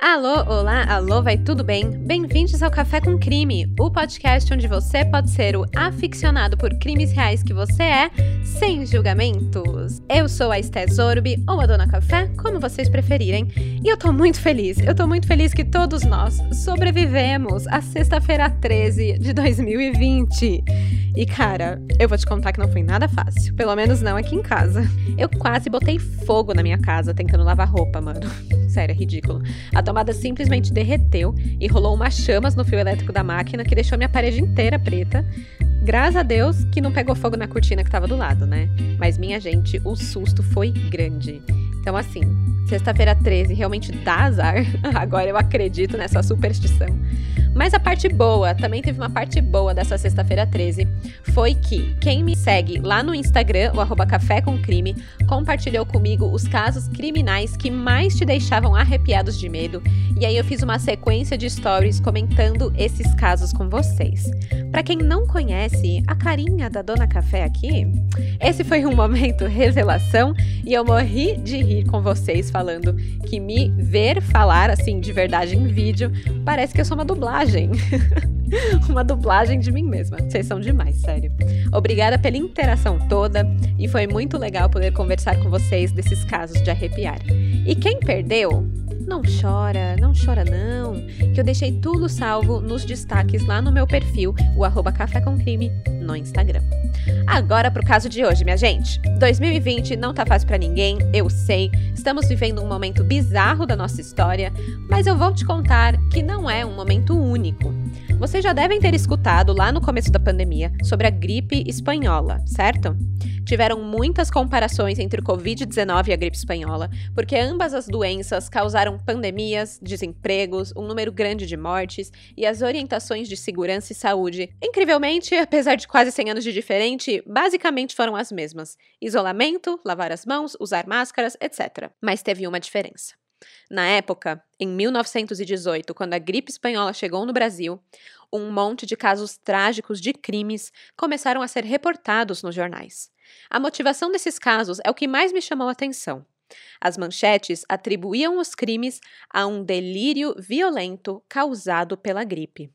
Alô, olá, alô, vai tudo bem? Bem-vindos ao Café com Crime, o podcast onde você pode ser o aficionado por crimes reais que você é, sem julgamentos. Eu sou a Esté Zorbi, ou a Dona Café, como vocês preferirem, e eu tô muito feliz, eu tô muito feliz que todos nós sobrevivemos à sexta-feira 13 de 2020. E cara, eu vou te contar que não foi nada fácil, pelo menos não aqui em casa. Eu quase botei fogo na minha casa tentando lavar roupa, mano. Sério, é ridículo. A tomada simplesmente derreteu e rolou umas chamas no fio elétrico da máquina que deixou minha parede inteira preta. Graças a Deus que não pegou fogo na cortina que tava do lado, né? Mas minha gente, o susto foi grande. Então, assim, sexta-feira 13 realmente dá azar. Agora eu acredito nessa superstição. Mas a parte boa, também teve uma parte boa dessa sexta-feira 13, foi que quem me segue lá no Instagram, o arroba Café com Crime, compartilhou comigo os casos criminais que mais te deixavam arrepiados de medo. E aí eu fiz uma sequência de stories comentando esses casos com vocês. Para quem não conhece a carinha da Dona Café aqui, esse foi um momento revelação e eu morri de rir com vocês falando que me ver falar assim de verdade em vídeo parece que eu sou uma dublagem. uma dublagem de mim mesma. Vocês são demais, sério. Obrigada pela interação toda e foi muito legal poder conversar com vocês desses casos de arrepiar. E quem perdeu, não chora, não chora não, que eu deixei tudo salvo nos destaques lá no meu perfil, o arroba Café com Crime, no Instagram. Agora pro caso de hoje, minha gente. 2020 não tá fácil para ninguém, eu sei. Estamos vivendo um momento bizarro da nossa história, mas eu vou te contar que não é um momento único. Vocês já devem ter escutado lá no começo da pandemia sobre a gripe espanhola, certo? Tiveram muitas comparações entre o Covid-19 e a gripe espanhola, porque ambas as doenças causaram pandemias, desempregos, um número grande de mortes e as orientações de segurança e saúde. Incrivelmente, apesar de quase 100 anos de diferente, basicamente foram as mesmas: isolamento, lavar as mãos, usar máscaras, etc. Mas teve uma diferença. Na época, em 1918, quando a gripe espanhola chegou no Brasil, um monte de casos trágicos de crimes começaram a ser reportados nos jornais. A motivação desses casos é o que mais me chamou a atenção. As manchetes atribuíam os crimes a um delírio violento causado pela gripe.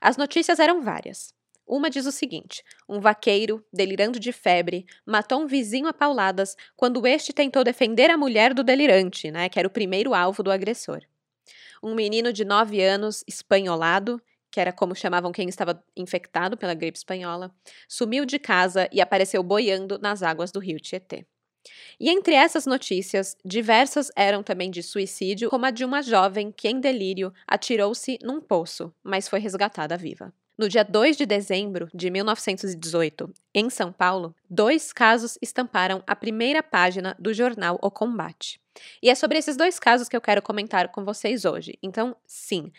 As notícias eram várias. Uma diz o seguinte: um vaqueiro, delirando de febre, matou um vizinho a pauladas quando este tentou defender a mulher do delirante, né, que era o primeiro alvo do agressor. Um menino de 9 anos, espanholado, que era como chamavam quem estava infectado pela gripe espanhola, sumiu de casa e apareceu boiando nas águas do rio Tietê. E entre essas notícias, diversas eram também de suicídio, como a de uma jovem que, em delírio, atirou-se num poço, mas foi resgatada viva. No dia 2 de dezembro de 1918, em São Paulo, dois casos estamparam a primeira página do jornal O Combate. E é sobre esses dois casos que eu quero comentar com vocês hoje. Então, sim,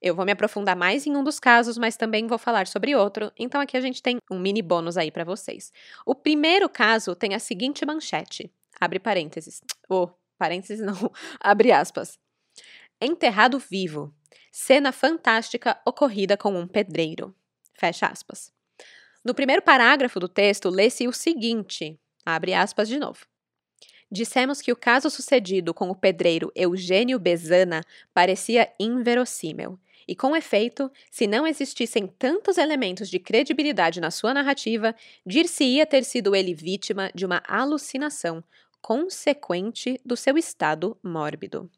eu vou me aprofundar mais em um dos casos, mas também vou falar sobre outro. Então aqui a gente tem um mini bônus aí para vocês. O primeiro caso tem a seguinte manchete. Abre parênteses. Oh, parênteses não. Abre aspas. Enterrado vivo. Cena fantástica ocorrida com um pedreiro. Fecha aspas. No primeiro parágrafo do texto, lê-se o seguinte: abre aspas de novo. Dissemos que o caso sucedido com o pedreiro Eugênio Bezana parecia inverossímil. E com efeito, se não existissem tantos elementos de credibilidade na sua narrativa, dir-se-ia ter sido ele vítima de uma alucinação consequente do seu estado mórbido.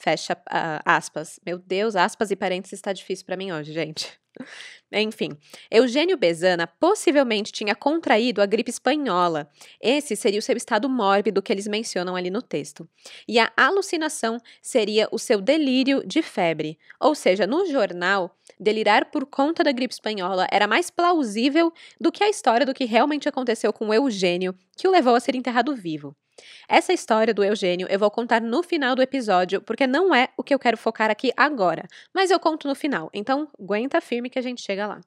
Fecha uh, aspas. Meu Deus, aspas e parênteses está difícil para mim hoje, gente. Enfim, Eugênio Bezana possivelmente tinha contraído a gripe espanhola. Esse seria o seu estado mórbido que eles mencionam ali no texto. E a alucinação seria o seu delírio de febre. Ou seja, no jornal, delirar por conta da gripe espanhola era mais plausível do que a história do que realmente aconteceu com Eugênio, que o levou a ser enterrado vivo. Essa história do Eugênio eu vou contar no final do episódio, porque não é o que eu quero focar aqui agora, mas eu conto no final, então aguenta firme que a gente chega lá.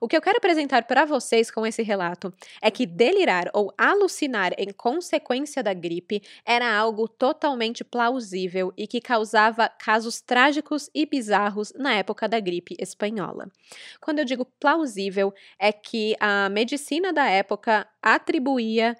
O que eu quero apresentar para vocês com esse relato é que delirar ou alucinar em consequência da gripe era algo totalmente plausível e que causava casos trágicos e bizarros na época da gripe espanhola. Quando eu digo plausível, é que a medicina da época atribuía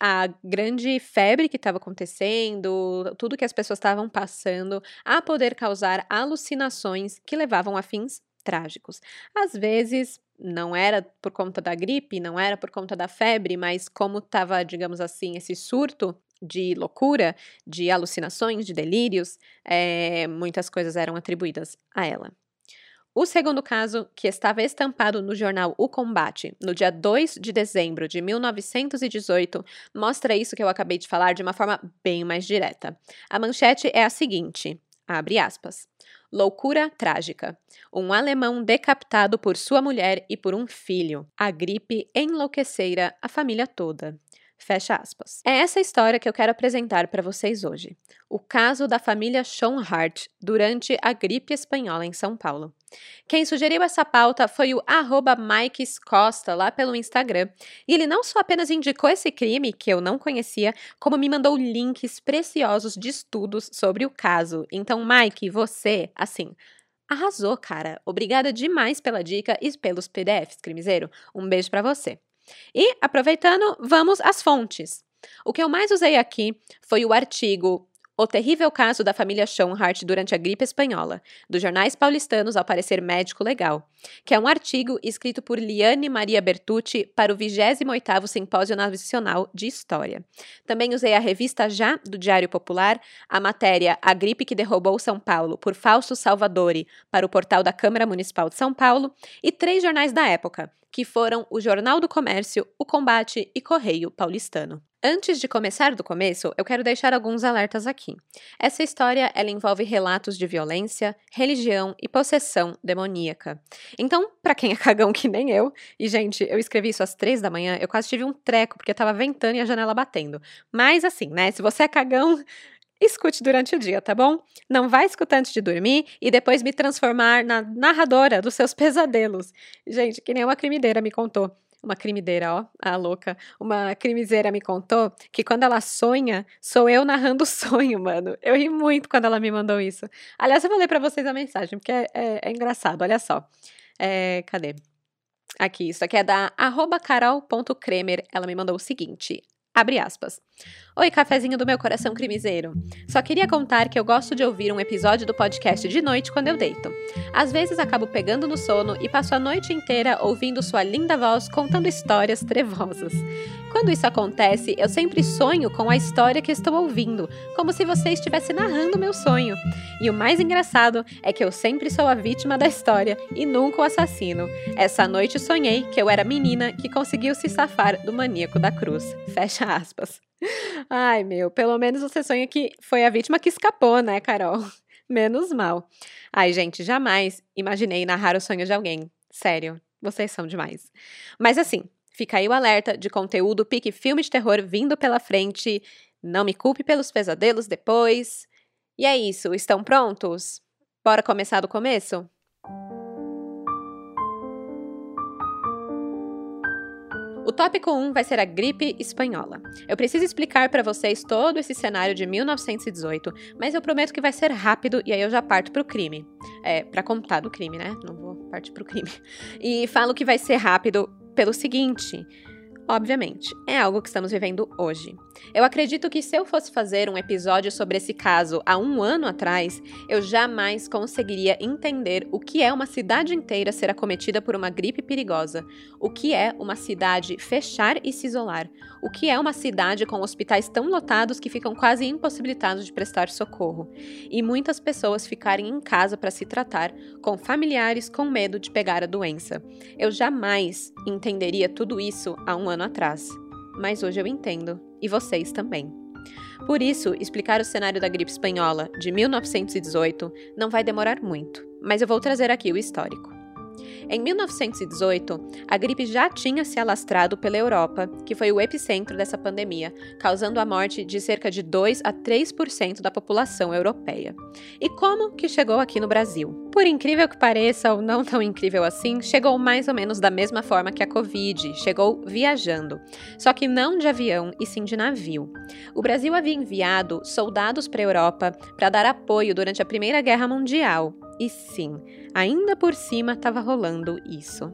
a grande febre que estava acontecendo, tudo que as pessoas estavam passando, a poder causar alucinações que levavam a fins trágicos. Às vezes, não era por conta da gripe, não era por conta da febre, mas como estava, digamos assim, esse surto de loucura, de alucinações, de delírios, é, muitas coisas eram atribuídas a ela. O segundo caso, que estava estampado no jornal O Combate, no dia 2 de dezembro de 1918, mostra isso que eu acabei de falar de uma forma bem mais direta. A manchete é a seguinte: abre aspas. Loucura trágica. Um alemão decapitado por sua mulher e por um filho. A gripe enlouquecera a família toda. Fecha aspas. É essa história que eu quero apresentar para vocês hoje. O caso da família Schoenhardt durante a gripe espanhola em São Paulo. Quem sugeriu essa pauta foi o arroba Costa, lá pelo Instagram. E ele não só apenas indicou esse crime, que eu não conhecia, como me mandou links preciosos de estudos sobre o caso. Então, Mike, você, assim, arrasou, cara. Obrigada demais pela dica e pelos PDFs, crimiseiro. Um beijo para você. E, aproveitando, vamos às fontes. O que eu mais usei aqui foi o artigo o terrível caso da família Schoenhardt durante a gripe espanhola, dos jornais paulistanos ao parecer médico legal, que é um artigo escrito por Liane Maria Bertucci para o 28º Simpósio Nacional de História. Também usei a revista Já, do Diário Popular, a matéria A Gripe que Derrubou São Paulo, por Fausto Salvadori, para o portal da Câmara Municipal de São Paulo, e três jornais da época, que foram o Jornal do Comércio, o Combate e Correio Paulistano. Antes de começar do começo, eu quero deixar alguns alertas aqui. Essa história ela envolve relatos de violência, religião e possessão demoníaca. Então, para quem é cagão que nem eu, e gente, eu escrevi isso às três da manhã, eu quase tive um treco porque tava ventando e a janela batendo. Mas assim, né? Se você é cagão, escute durante o dia, tá bom? Não vai escutar antes de dormir e depois me transformar na narradora dos seus pesadelos. Gente, que nem uma crimideira me contou. Uma crimideira, ó, a louca. Uma crimiseira me contou que quando ela sonha, sou eu narrando o sonho, mano. Eu ri muito quando ela me mandou isso. Aliás, eu vou ler pra vocês a mensagem, porque é, é, é engraçado, olha só. É, cadê? Aqui, isso aqui é da carol.kremer. Ela me mandou o seguinte: abre aspas. Oi, cafezinho do meu coração crimiseiro. Só queria contar que eu gosto de ouvir um episódio do podcast de noite quando eu deito. Às vezes acabo pegando no sono e passo a noite inteira ouvindo sua linda voz contando histórias trevosas. Quando isso acontece, eu sempre sonho com a história que estou ouvindo, como se você estivesse narrando meu sonho. E o mais engraçado é que eu sempre sou a vítima da história e nunca o assassino. Essa noite sonhei que eu era menina que conseguiu se safar do maníaco da cruz. Fecha aspas. Ai, meu, pelo menos você sonha que foi a vítima que escapou, né, Carol? Menos mal. Ai, gente, jamais imaginei narrar o sonho de alguém. Sério, vocês são demais. Mas assim, fica aí o alerta de conteúdo pique filme de terror vindo pela frente. Não me culpe pelos pesadelos depois. E é isso, estão prontos? Bora começar do começo? O tópico 1 vai ser a gripe espanhola. Eu preciso explicar para vocês todo esse cenário de 1918, mas eu prometo que vai ser rápido e aí eu já parto pro crime. É, para contar do crime, né? Não vou partir pro crime. E falo que vai ser rápido pelo seguinte: Obviamente, é algo que estamos vivendo hoje. Eu acredito que se eu fosse fazer um episódio sobre esse caso há um ano atrás, eu jamais conseguiria entender o que é uma cidade inteira ser acometida por uma gripe perigosa, o que é uma cidade fechar e se isolar, o que é uma cidade com hospitais tão lotados que ficam quase impossibilitados de prestar socorro, e muitas pessoas ficarem em casa para se tratar, com familiares com medo de pegar a doença. Eu jamais entenderia tudo isso há um ano atrás, mas hoje eu entendo, e vocês também. Por isso, explicar o cenário da gripe espanhola de 1918 não vai demorar muito, mas eu vou trazer aqui o histórico. Em 1918, a gripe já tinha se alastrado pela Europa, que foi o epicentro dessa pandemia, causando a morte de cerca de 2 a 3% da população europeia. E como que chegou aqui no Brasil? Por incrível que pareça, ou não tão incrível assim, chegou mais ou menos da mesma forma que a Covid, chegou viajando. Só que não de avião, e sim de navio. O Brasil havia enviado soldados para a Europa para dar apoio durante a Primeira Guerra Mundial, e sim, ainda por cima estava rolando isso.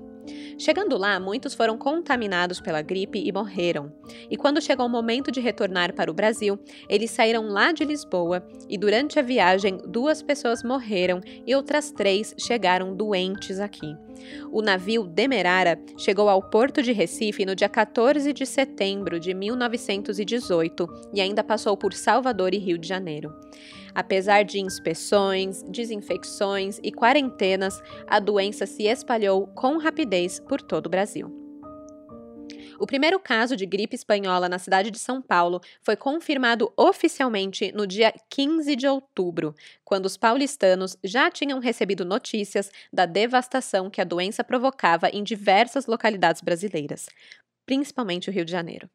Chegando lá, muitos foram contaminados pela gripe e morreram. E quando chegou o momento de retornar para o Brasil, eles saíram lá de Lisboa e durante a viagem, duas pessoas morreram e outras três chegaram doentes aqui. O navio Demerara chegou ao porto de Recife no dia 14 de setembro de 1918 e ainda passou por Salvador e Rio de Janeiro. Apesar de inspeções, desinfecções e quarentenas, a doença se espalhou com rapidez por todo o Brasil. O primeiro caso de gripe espanhola na cidade de São Paulo foi confirmado oficialmente no dia 15 de outubro, quando os paulistanos já tinham recebido notícias da devastação que a doença provocava em diversas localidades brasileiras, principalmente o Rio de Janeiro.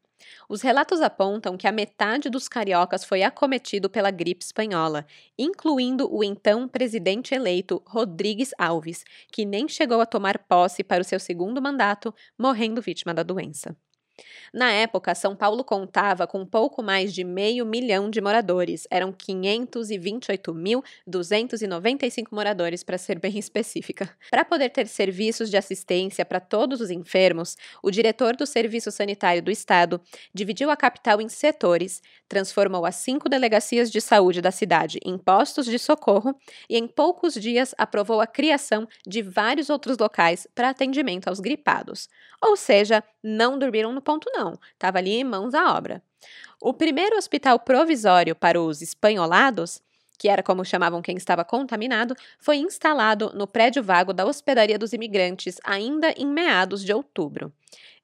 Os relatos apontam que a metade dos cariocas foi acometido pela gripe espanhola, incluindo o então presidente eleito Rodrigues Alves, que nem chegou a tomar posse para o seu segundo mandato, morrendo vítima da doença. Na época, São Paulo contava com pouco mais de meio milhão de moradores. Eram 528.295 moradores, para ser bem específica. Para poder ter serviços de assistência para todos os enfermos, o diretor do Serviço Sanitário do Estado dividiu a capital em setores, transformou as cinco delegacias de saúde da cidade em postos de socorro e, em poucos dias, aprovou a criação de vários outros locais para atendimento aos gripados. Ou seja, não dormiram no ponto, não. Estava ali mãos à obra. O primeiro hospital provisório para os espanholados, que era como chamavam quem estava contaminado, foi instalado no prédio vago da Hospedaria dos Imigrantes ainda em meados de outubro.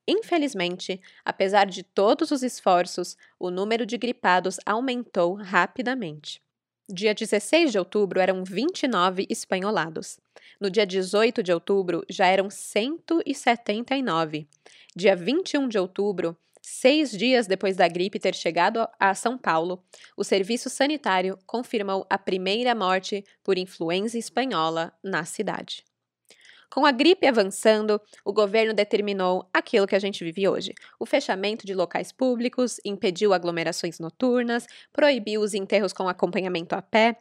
Infelizmente, apesar de todos os esforços, o número de gripados aumentou rapidamente. Dia 16 de outubro eram 29 espanholados. No dia 18 de outubro já eram 179. Dia 21 de outubro, seis dias depois da gripe ter chegado a São Paulo, o serviço sanitário confirmou a primeira morte por influenza espanhola na cidade. Com a gripe avançando, o governo determinou aquilo que a gente vive hoje: o fechamento de locais públicos, impediu aglomerações noturnas, proibiu os enterros com acompanhamento a pé.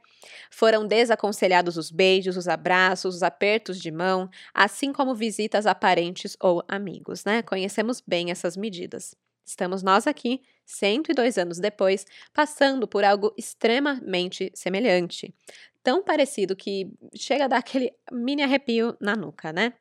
Foram desaconselhados os beijos, os abraços, os apertos de mão, assim como visitas a parentes ou amigos, né? Conhecemos bem essas medidas. Estamos nós aqui, 102 anos depois, passando por algo extremamente semelhante tão parecido que chega a dar aquele mini arrepio na nuca, né?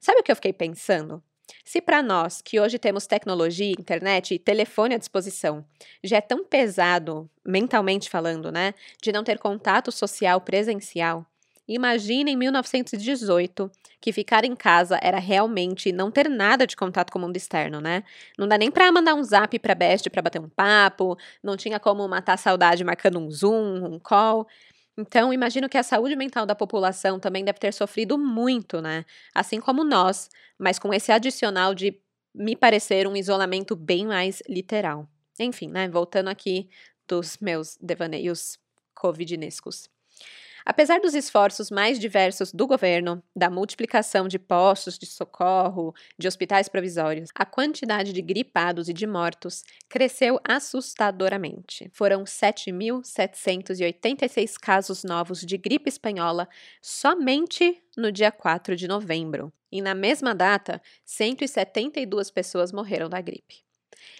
Sabe o que eu fiquei pensando? Se para nós, que hoje temos tecnologia, internet e telefone à disposição, já é tão pesado, mentalmente falando, né, de não ter contato social presencial, imagine em 1918 que ficar em casa era realmente não ter nada de contato com o mundo externo, né? Não dá nem para mandar um zap para Best para bater um papo, não tinha como matar a saudade marcando um Zoom, um call. Então, imagino que a saúde mental da população também deve ter sofrido muito, né? Assim como nós, mas com esse adicional de me parecer um isolamento bem mais literal. Enfim, né? Voltando aqui dos meus devaneios covidinescos. Apesar dos esforços mais diversos do governo, da multiplicação de postos de socorro, de hospitais provisórios, a quantidade de gripados e de mortos cresceu assustadoramente. Foram 7.786 casos novos de gripe espanhola somente no dia 4 de novembro. E na mesma data, 172 pessoas morreram da gripe.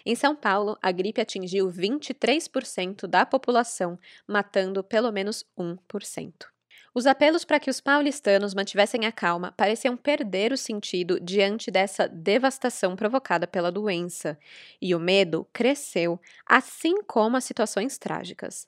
Em São Paulo, a gripe atingiu 23% da população, matando pelo menos 1%. Os apelos para que os paulistanos mantivessem a calma pareciam perder o sentido diante dessa devastação provocada pela doença, e o medo cresceu, assim como as situações trágicas.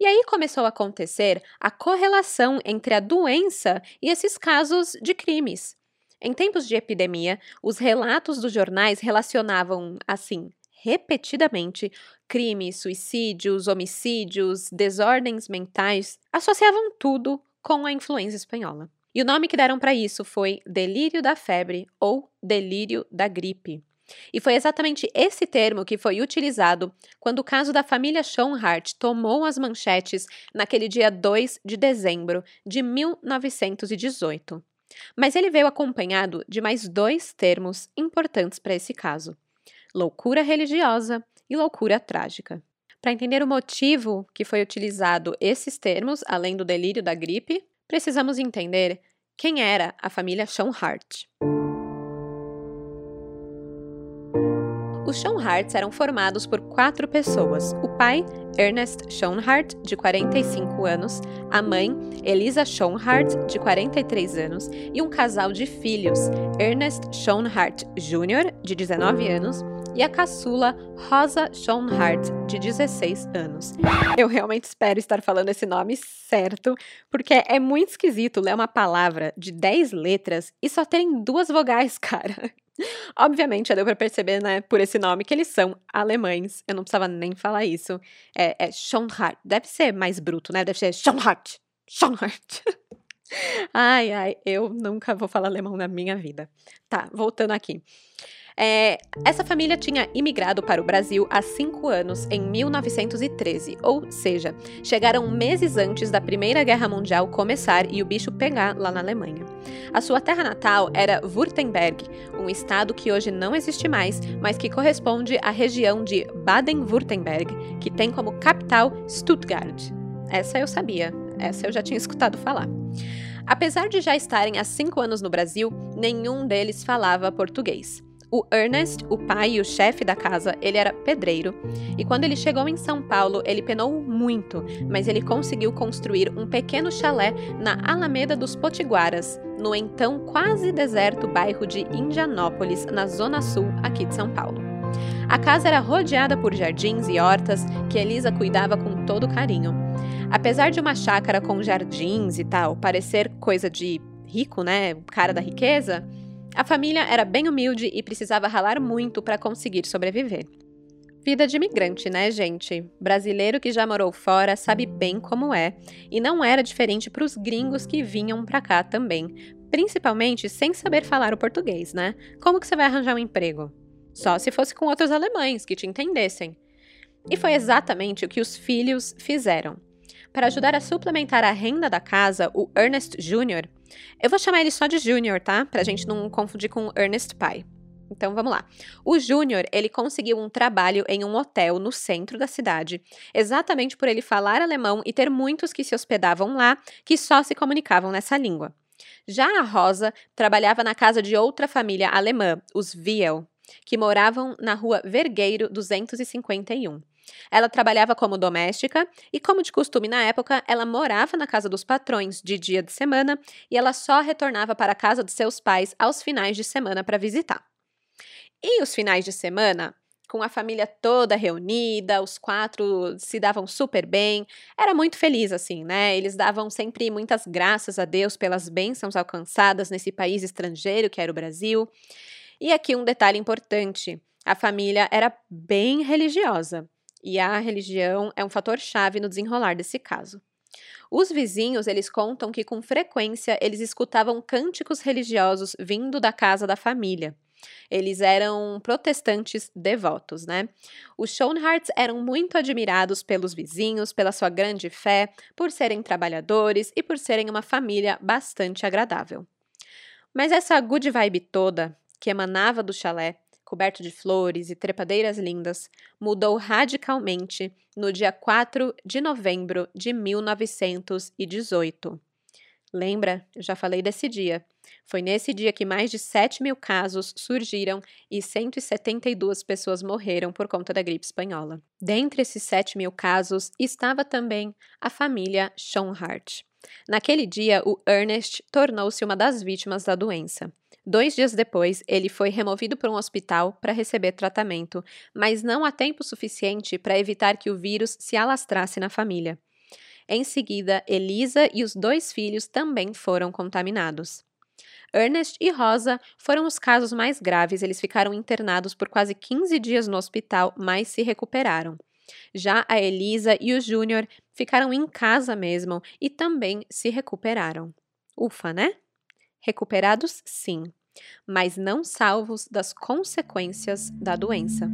E aí começou a acontecer a correlação entre a doença e esses casos de crimes. Em tempos de epidemia, os relatos dos jornais relacionavam, assim, repetidamente, crimes, suicídios, homicídios, desordens mentais, associavam tudo com a influenza espanhola. E o nome que deram para isso foi delírio da febre ou delírio da gripe. E foi exatamente esse termo que foi utilizado quando o caso da família Schoenhart tomou as manchetes naquele dia 2 de dezembro de 1918. Mas ele veio acompanhado de mais dois termos importantes para esse caso: loucura religiosa e loucura trágica. Para entender o motivo que foi utilizado esses termos, além do delírio da gripe, precisamos entender quem era a família Schoenhart. Os Schoenharts eram formados por quatro pessoas: o pai, Ernest Schoenhart, de 45 anos, a mãe, Elisa Schoenhart, de 43 anos, e um casal de filhos, Ernest Schoenhart Jr., de 19 anos, e a caçula Rosa Schoenhart, de 16 anos. Eu realmente espero estar falando esse nome certo, porque é muito esquisito ler uma palavra de 10 letras e só terem duas vogais, cara. Obviamente, já deu para perceber, né, por esse nome, que eles são alemães. Eu não precisava nem falar isso. É, é Schoenhart. Deve ser mais bruto, né? Deve ser Schoenhart. Schoenhart. ai, ai, eu nunca vou falar alemão na minha vida. Tá, voltando aqui. É, essa família tinha imigrado para o Brasil há cinco anos, em 1913, ou seja, chegaram meses antes da Primeira Guerra Mundial começar e o bicho pegar lá na Alemanha. A sua terra natal era Württemberg, um estado que hoje não existe mais, mas que corresponde à região de Baden-Württemberg, que tem como capital Stuttgart. Essa eu sabia, essa eu já tinha escutado falar. Apesar de já estarem há cinco anos no Brasil, nenhum deles falava português. O Ernest, o pai e o chefe da casa, ele era pedreiro, e quando ele chegou em São Paulo, ele penou muito, mas ele conseguiu construir um pequeno chalé na Alameda dos Potiguaras, no então quase deserto bairro de Indianópolis, na zona sul aqui de São Paulo. A casa era rodeada por jardins e hortas que Elisa cuidava com todo carinho. Apesar de uma chácara com jardins e tal parecer coisa de rico, né, cara da riqueza, a família era bem humilde e precisava ralar muito para conseguir sobreviver. Vida de imigrante, né, gente? Brasileiro que já morou fora sabe bem como é, e não era diferente para os gringos que vinham para cá também, principalmente sem saber falar o português, né? Como que você vai arranjar um emprego? Só se fosse com outros alemães que te entendessem. E foi exatamente o que os filhos fizeram. Para ajudar a suplementar a renda da casa, o Ernest Jr. Eu vou chamar ele só de Júnior, tá? Pra gente não confundir com Ernest Pai. Então vamos lá. O Júnior, ele conseguiu um trabalho em um hotel no centro da cidade, exatamente por ele falar alemão e ter muitos que se hospedavam lá que só se comunicavam nessa língua. Já a Rosa trabalhava na casa de outra família alemã, os Viel, que moravam na rua Vergueiro 251. Ela trabalhava como doméstica e, como de costume na época, ela morava na casa dos patrões de dia de semana e ela só retornava para a casa dos seus pais aos finais de semana para visitar. E os finais de semana, com a família toda reunida, os quatro se davam super bem, era muito feliz assim, né? Eles davam sempre muitas graças a Deus pelas bênçãos alcançadas nesse país estrangeiro que era o Brasil. E aqui um detalhe importante: a família era bem religiosa e a religião é um fator chave no desenrolar desse caso. Os vizinhos, eles contam que com frequência eles escutavam cânticos religiosos vindo da casa da família. Eles eram protestantes devotos, né? Os Schoenharts eram muito admirados pelos vizinhos, pela sua grande fé, por serem trabalhadores e por serem uma família bastante agradável. Mas essa good vibe toda que emanava do chalé coberto de flores e trepadeiras lindas, mudou radicalmente no dia 4 de novembro de 1918. Lembra? Eu já falei desse dia. Foi nesse dia que mais de 7 mil casos surgiram e 172 pessoas morreram por conta da gripe espanhola. Dentre esses 7 mil casos estava também a família Schoenhart. Naquele dia, o Ernest tornou-se uma das vítimas da doença. Dois dias depois, ele foi removido para um hospital para receber tratamento, mas não há tempo suficiente para evitar que o vírus se alastrasse na família. Em seguida, Elisa e os dois filhos também foram contaminados. Ernest e Rosa foram os casos mais graves, eles ficaram internados por quase 15 dias no hospital, mas se recuperaram. Já a Elisa e o Júnior ficaram em casa mesmo e também se recuperaram. Ufa, né? Recuperados, sim, mas não salvos das consequências da doença.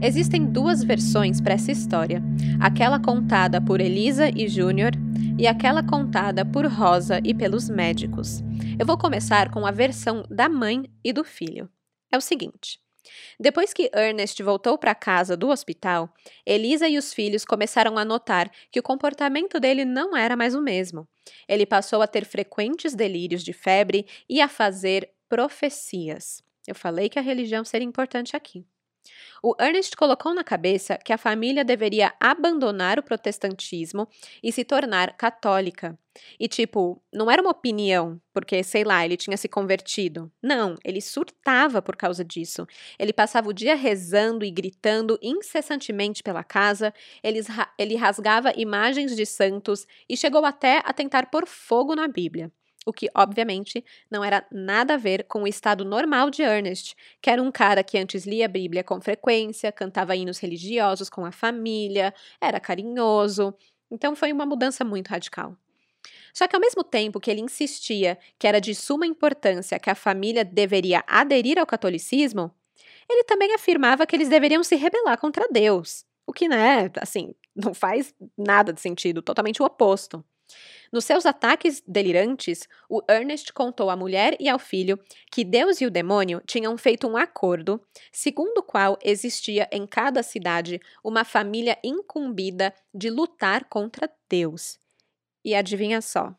Existem duas versões para essa história: aquela contada por Elisa e Júnior e aquela contada por Rosa e pelos médicos. Eu vou começar com a versão da mãe e do filho. É o seguinte: depois que Ernest voltou para casa do hospital, Elisa e os filhos começaram a notar que o comportamento dele não era mais o mesmo. Ele passou a ter frequentes delírios de febre e a fazer profecias. Eu falei que a religião seria importante aqui. O Ernest colocou na cabeça que a família deveria abandonar o protestantismo e se tornar católica. E, tipo, não era uma opinião, porque, sei lá, ele tinha se convertido. Não, ele surtava por causa disso. Ele passava o dia rezando e gritando incessantemente pela casa, ele, ele rasgava imagens de santos e chegou até a tentar pôr fogo na Bíblia o que, obviamente, não era nada a ver com o estado normal de Ernest, que era um cara que antes lia a Bíblia com frequência, cantava hinos religiosos com a família, era carinhoso. Então foi uma mudança muito radical. Só que ao mesmo tempo que ele insistia que era de suma importância que a família deveria aderir ao catolicismo, ele também afirmava que eles deveriam se rebelar contra Deus. O que, né, assim, não faz nada de sentido, totalmente o oposto. Nos seus ataques delirantes, o Ernest contou à mulher e ao filho que Deus e o demônio tinham feito um acordo, segundo o qual existia em cada cidade uma família incumbida de lutar contra Deus. E adivinha só?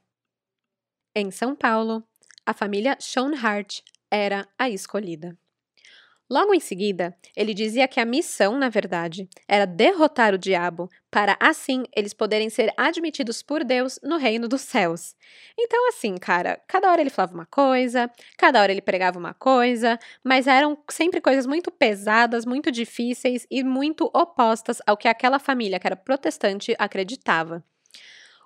Em São Paulo, a família Schoenhart era a escolhida. Logo em seguida, ele dizia que a missão, na verdade, era derrotar o diabo, para assim eles poderem ser admitidos por Deus no reino dos céus. Então, assim, cara, cada hora ele falava uma coisa, cada hora ele pregava uma coisa, mas eram sempre coisas muito pesadas, muito difíceis e muito opostas ao que aquela família que era protestante acreditava.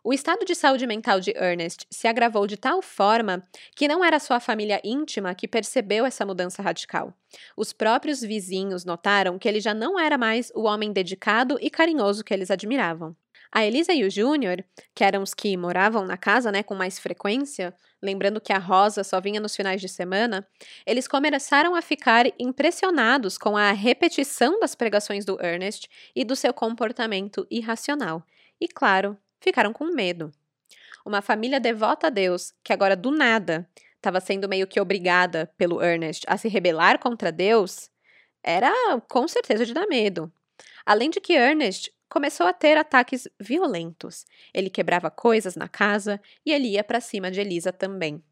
O estado de saúde mental de Ernest se agravou de tal forma que não era só a família íntima que percebeu essa mudança radical. Os próprios vizinhos notaram que ele já não era mais o homem dedicado e carinhoso que eles admiravam. A Elisa e o Júnior, que eram os que moravam na casa né, com mais frequência, lembrando que a Rosa só vinha nos finais de semana, eles começaram a ficar impressionados com a repetição das pregações do Ernest e do seu comportamento irracional. E, claro, ficaram com medo. Uma família devota a Deus, que agora do nada estava sendo meio que obrigada pelo Ernest a se rebelar contra Deus, era com certeza de dar medo. Além de que Ernest começou a ter ataques violentos. Ele quebrava coisas na casa e ele ia para cima de Elisa também.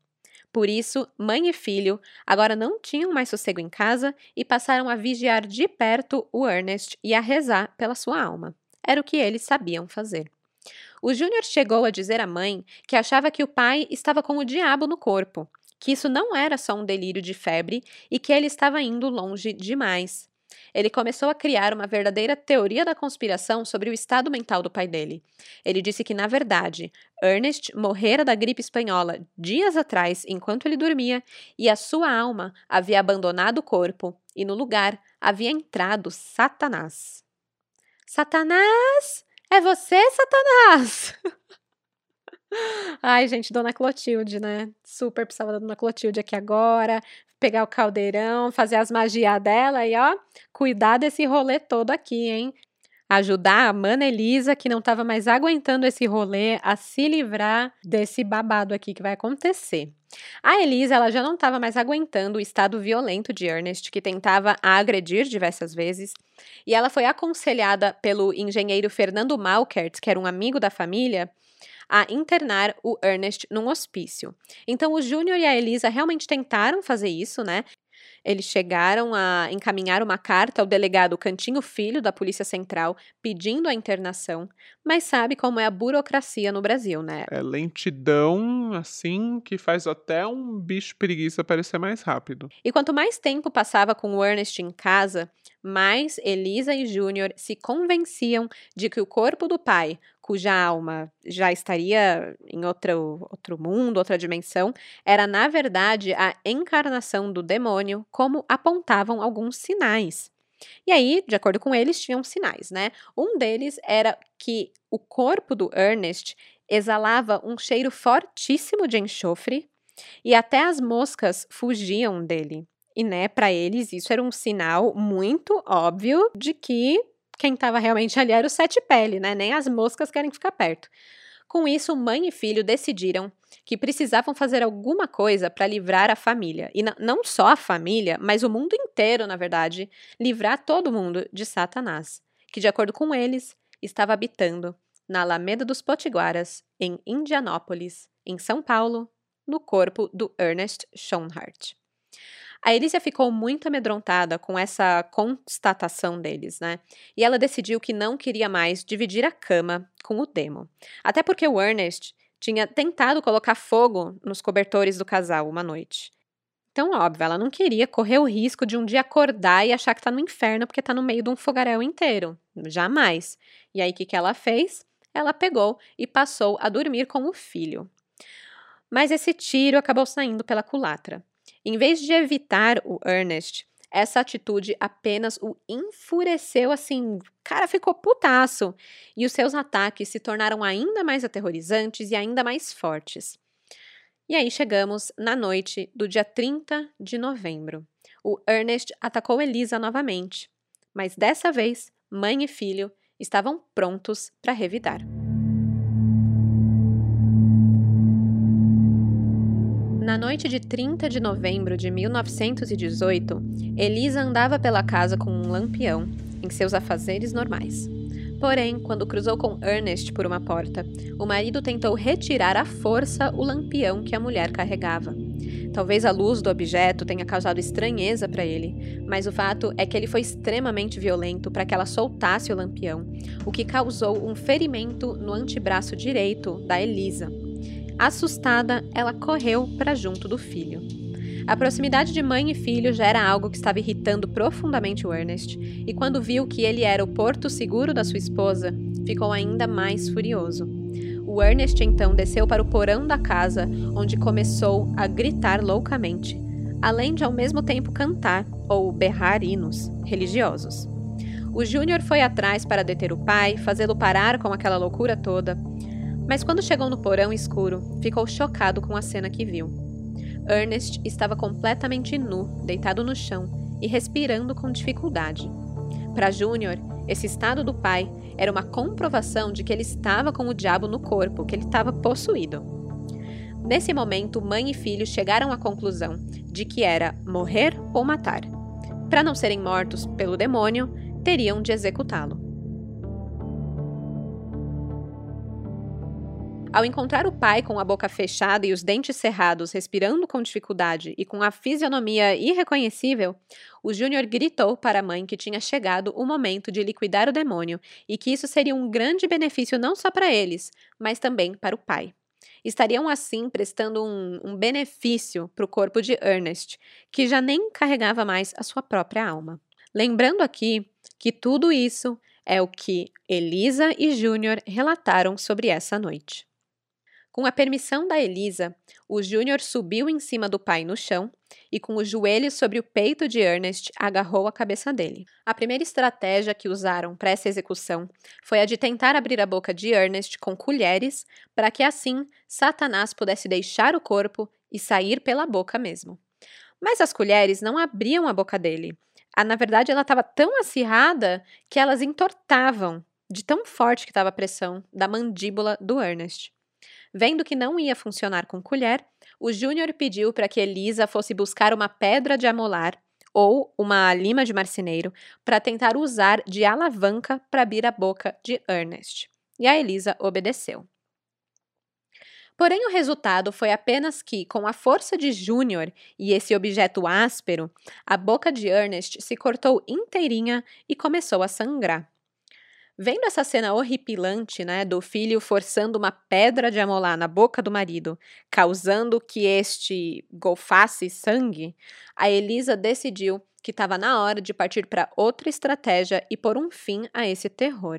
Por isso, mãe e filho agora não tinham mais sossego em casa e passaram a vigiar de perto o Ernest e a rezar pela sua alma. Era o que eles sabiam fazer. O Júnior chegou a dizer à mãe que achava que o pai estava com o diabo no corpo, que isso não era só um delírio de febre e que ele estava indo longe demais. Ele começou a criar uma verdadeira teoria da conspiração sobre o estado mental do pai dele. Ele disse que, na verdade, Ernest morrera da gripe espanhola dias atrás, enquanto ele dormia, e a sua alma havia abandonado o corpo, e no lugar havia entrado Satanás. Satanás! É você, Satanás? Ai, gente, Dona Clotilde, né? Super precisava da Dona Clotilde aqui agora. Pegar o caldeirão, fazer as magias dela e, ó, cuidar desse rolê todo aqui, hein? Ajudar a Mana Elisa, que não estava mais aguentando esse rolê, a se livrar desse babado aqui que vai acontecer. A Elisa ela já não estava mais aguentando o estado violento de Ernest, que tentava a agredir diversas vezes, e ela foi aconselhada pelo engenheiro Fernando Malkert, que era um amigo da família, a internar o Ernest num hospício. Então o Júnior e a Elisa realmente tentaram fazer isso, né? Eles chegaram a encaminhar uma carta ao delegado Cantinho Filho da Polícia Central pedindo a internação, mas sabe como é a burocracia no Brasil, né? É lentidão, assim, que faz até um bicho preguiça parecer mais rápido. E quanto mais tempo passava com o Ernest em casa, mais Elisa e Júnior se convenciam de que o corpo do pai, cuja alma já estaria em outro, outro mundo, outra dimensão, era na verdade a encarnação do demônio, como apontavam alguns sinais. E aí, de acordo com eles, tinham sinais, né? Um deles era que o corpo do Ernest exalava um cheiro fortíssimo de enxofre e até as moscas fugiam dele. E, né, para eles, isso era um sinal muito óbvio de que quem estava realmente ali era o sete pele, né? Nem as moscas querem ficar perto. Com isso, mãe e filho decidiram que precisavam fazer alguma coisa para livrar a família. E não só a família, mas o mundo inteiro, na verdade, livrar todo mundo de Satanás, que, de acordo com eles, estava habitando na Alameda dos Potiguaras, em Indianópolis, em São Paulo, no corpo do Ernest Schoenhart. A Elísia ficou muito amedrontada com essa constatação deles, né? E ela decidiu que não queria mais dividir a cama com o Demo. Até porque o Ernest tinha tentado colocar fogo nos cobertores do casal uma noite. Então, óbvio, ela não queria correr o risco de um dia acordar e achar que tá no inferno porque tá no meio de um fogaréu inteiro. Jamais. E aí, o que, que ela fez? Ela pegou e passou a dormir com o filho. Mas esse tiro acabou saindo pela culatra. Em vez de evitar o Ernest, essa atitude apenas o enfureceu assim. Cara, ficou putaço. E os seus ataques se tornaram ainda mais aterrorizantes e ainda mais fortes. E aí chegamos na noite do dia 30 de novembro. O Ernest atacou Elisa novamente, mas dessa vez, mãe e filho estavam prontos para revidar. Na noite de 30 de novembro de 1918, Elisa andava pela casa com um lampião, em seus afazeres normais. Porém, quando cruzou com Ernest por uma porta, o marido tentou retirar à força o lampião que a mulher carregava. Talvez a luz do objeto tenha causado estranheza para ele, mas o fato é que ele foi extremamente violento para que ela soltasse o lampião, o que causou um ferimento no antebraço direito da Elisa. Assustada, ela correu para junto do filho. A proximidade de mãe e filho já era algo que estava irritando profundamente o Ernest, e quando viu que ele era o porto seguro da sua esposa, ficou ainda mais furioso. O Ernest então desceu para o porão da casa, onde começou a gritar loucamente, além de ao mesmo tempo cantar ou berrar hinos religiosos. O Júnior foi atrás para deter o pai, fazê-lo parar com aquela loucura toda, mas quando chegou no porão escuro, ficou chocado com a cena que viu. Ernest estava completamente nu, deitado no chão e respirando com dificuldade. Para Júnior, esse estado do pai era uma comprovação de que ele estava com o diabo no corpo, que ele estava possuído. Nesse momento, mãe e filho chegaram à conclusão de que era morrer ou matar. Para não serem mortos pelo demônio, teriam de executá-lo. Ao encontrar o pai com a boca fechada e os dentes cerrados, respirando com dificuldade e com a fisionomia irreconhecível, o Júnior gritou para a mãe que tinha chegado o momento de liquidar o demônio e que isso seria um grande benefício não só para eles, mas também para o pai. Estariam assim prestando um, um benefício para o corpo de Ernest, que já nem carregava mais a sua própria alma. Lembrando aqui que tudo isso é o que Elisa e Júnior relataram sobre essa noite. Com a permissão da Elisa, o Júnior subiu em cima do pai no chão e, com os joelhos sobre o peito de Ernest, agarrou a cabeça dele. A primeira estratégia que usaram para essa execução foi a de tentar abrir a boca de Ernest com colheres, para que assim Satanás pudesse deixar o corpo e sair pela boca mesmo. Mas as colheres não abriam a boca dele. Ah, na verdade, ela estava tão acirrada que elas entortavam, de tão forte que estava a pressão da mandíbula do Ernest. Vendo que não ia funcionar com colher, o Júnior pediu para que Elisa fosse buscar uma pedra de amolar ou uma lima de marceneiro para tentar usar de alavanca para abrir a boca de Ernest. E a Elisa obedeceu. Porém, o resultado foi apenas que, com a força de Júnior e esse objeto áspero, a boca de Ernest se cortou inteirinha e começou a sangrar. Vendo essa cena horripilante, né, do filho forçando uma pedra de amolar na boca do marido, causando que este golfasse sangue, a Elisa decidiu que estava na hora de partir para outra estratégia e pôr um fim a esse terror.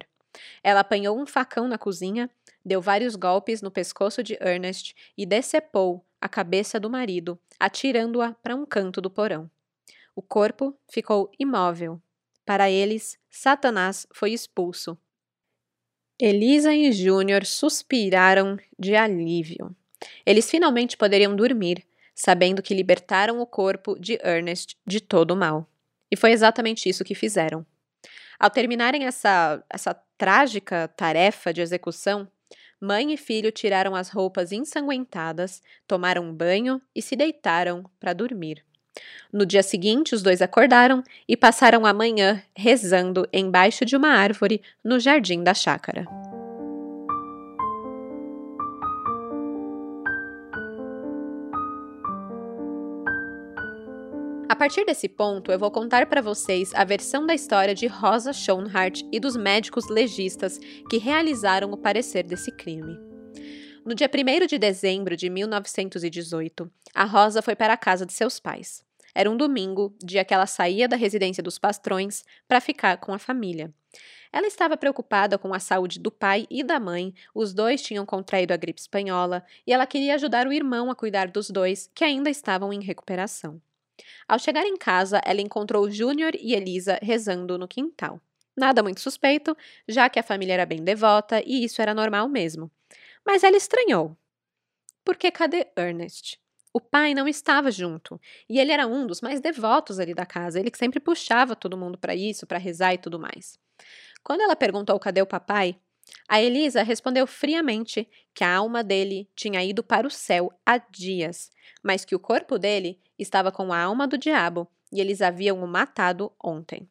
Ela apanhou um facão na cozinha, deu vários golpes no pescoço de Ernest e decepou a cabeça do marido, atirando-a para um canto do porão. O corpo ficou imóvel, para eles, Satanás foi expulso. Elisa e Júnior suspiraram de alívio. Eles finalmente poderiam dormir, sabendo que libertaram o corpo de Ernest de todo o mal. E foi exatamente isso que fizeram. Ao terminarem essa, essa trágica tarefa de execução, mãe e filho tiraram as roupas ensanguentadas, tomaram banho e se deitaram para dormir. No dia seguinte, os dois acordaram e passaram a manhã rezando embaixo de uma árvore no jardim da chácara. A partir desse ponto, eu vou contar para vocês a versão da história de Rosa Schoenhart e dos médicos legistas que realizaram o parecer desse crime. No dia 1 de dezembro de 1918, a Rosa foi para a casa de seus pais. Era um domingo, dia que ela saía da residência dos pastrões para ficar com a família. Ela estava preocupada com a saúde do pai e da mãe, os dois tinham contraído a gripe espanhola e ela queria ajudar o irmão a cuidar dos dois, que ainda estavam em recuperação. Ao chegar em casa, ela encontrou Júnior e Elisa rezando no quintal. Nada muito suspeito, já que a família era bem devota e isso era normal mesmo. Mas ela estranhou. Porque cadê Ernest? O pai não estava junto, e ele era um dos mais devotos ali da casa, ele que sempre puxava todo mundo para isso, para rezar e tudo mais. Quando ela perguntou cadê o papai, a Elisa respondeu friamente que a alma dele tinha ido para o céu há dias, mas que o corpo dele estava com a alma do diabo e eles haviam o matado ontem.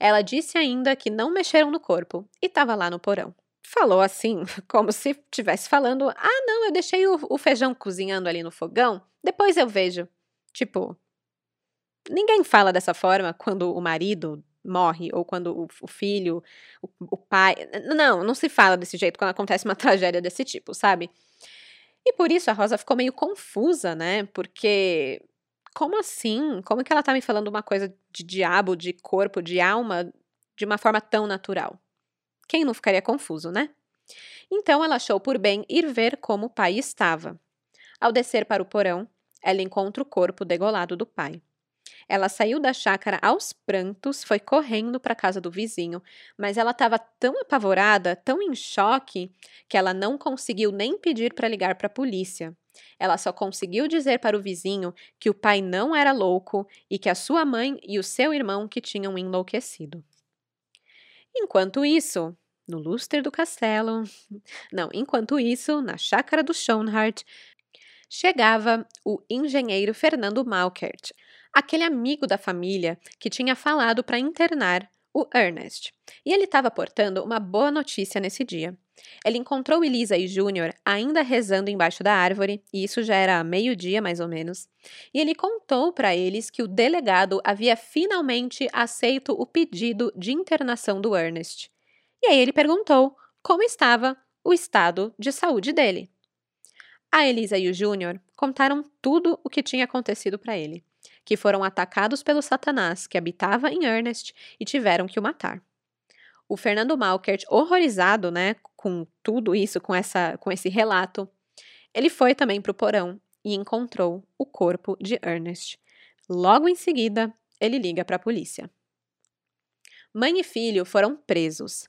Ela disse ainda que não mexeram no corpo e estava lá no porão falou assim, como se estivesse falando: Ah, não, eu deixei o, o, feijão cozinhando ali no fogão, depois eu vejo. Tipo, ninguém fala dessa forma quando o marido morre ou quando o, o filho, o, o pai. Não, não se fala desse jeito quando acontece uma tragédia desse tipo, sabe? E por isso a Rosa ficou meio confusa, né? Porque como assim? Como que ela tá me falando uma coisa de diabo, de corpo, de alma, de uma forma tão natural? Quem não ficaria confuso, né? Então ela achou por bem ir ver como o pai estava. Ao descer para o porão, ela encontra o corpo degolado do pai. Ela saiu da chácara aos prantos, foi correndo para a casa do vizinho, mas ela estava tão apavorada, tão em choque, que ela não conseguiu nem pedir para ligar para a polícia. Ela só conseguiu dizer para o vizinho que o pai não era louco e que a sua mãe e o seu irmão que tinham enlouquecido. Enquanto isso, no lustre do castelo, não, enquanto isso, na chácara do Schoenhart, chegava o engenheiro Fernando Malkert, aquele amigo da família que tinha falado para internar o Ernest. E ele estava portando uma boa notícia nesse dia. Ele encontrou Elisa e Júnior ainda rezando embaixo da árvore, e isso já era meio-dia mais ou menos. E ele contou para eles que o delegado havia finalmente aceito o pedido de internação do Ernest. E aí ele perguntou como estava o estado de saúde dele. A Elisa e o Júnior contaram tudo o que tinha acontecido para ele, que foram atacados pelo Satanás que habitava em Ernest e tiveram que o matar o Fernando Malkert, horrorizado, né, com tudo isso, com essa, com esse relato, ele foi também para o porão e encontrou o corpo de Ernest. Logo em seguida, ele liga para a polícia. Mãe e filho foram presos.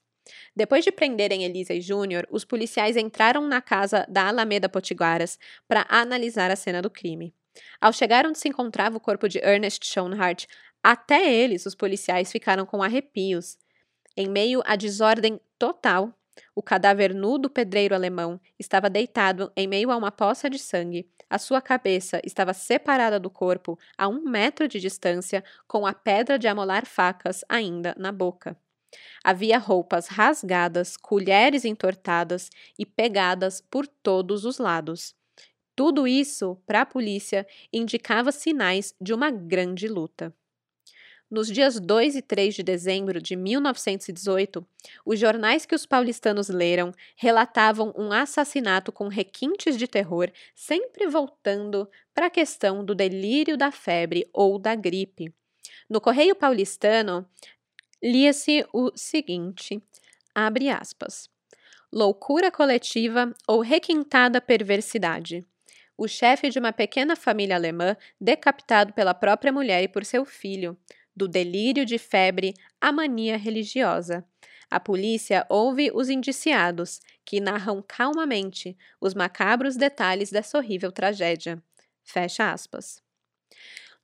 Depois de prenderem Elisa e Júnior, os policiais entraram na casa da Alameda Potiguaras para analisar a cena do crime. Ao chegar onde se encontrava o corpo de Ernest Schoenhart, até eles, os policiais, ficaram com arrepios. Em meio à desordem total, o cadáver nu do pedreiro alemão estava deitado em meio a uma poça de sangue. A sua cabeça estava separada do corpo a um metro de distância, com a pedra de amolar facas ainda na boca. Havia roupas rasgadas, colheres entortadas e pegadas por todos os lados. Tudo isso, para a polícia, indicava sinais de uma grande luta. Nos dias 2 e 3 de dezembro de 1918, os jornais que os paulistanos leram relatavam um assassinato com requintes de terror, sempre voltando para a questão do delírio da febre ou da gripe. No Correio Paulistano, lia-se o seguinte: abre aspas. Loucura coletiva ou requintada perversidade o chefe de uma pequena família alemã decapitado pela própria mulher e por seu filho, do delírio de febre à mania religiosa. A polícia ouve os indiciados, que narram calmamente os macabros detalhes dessa horrível tragédia. Fecha aspas.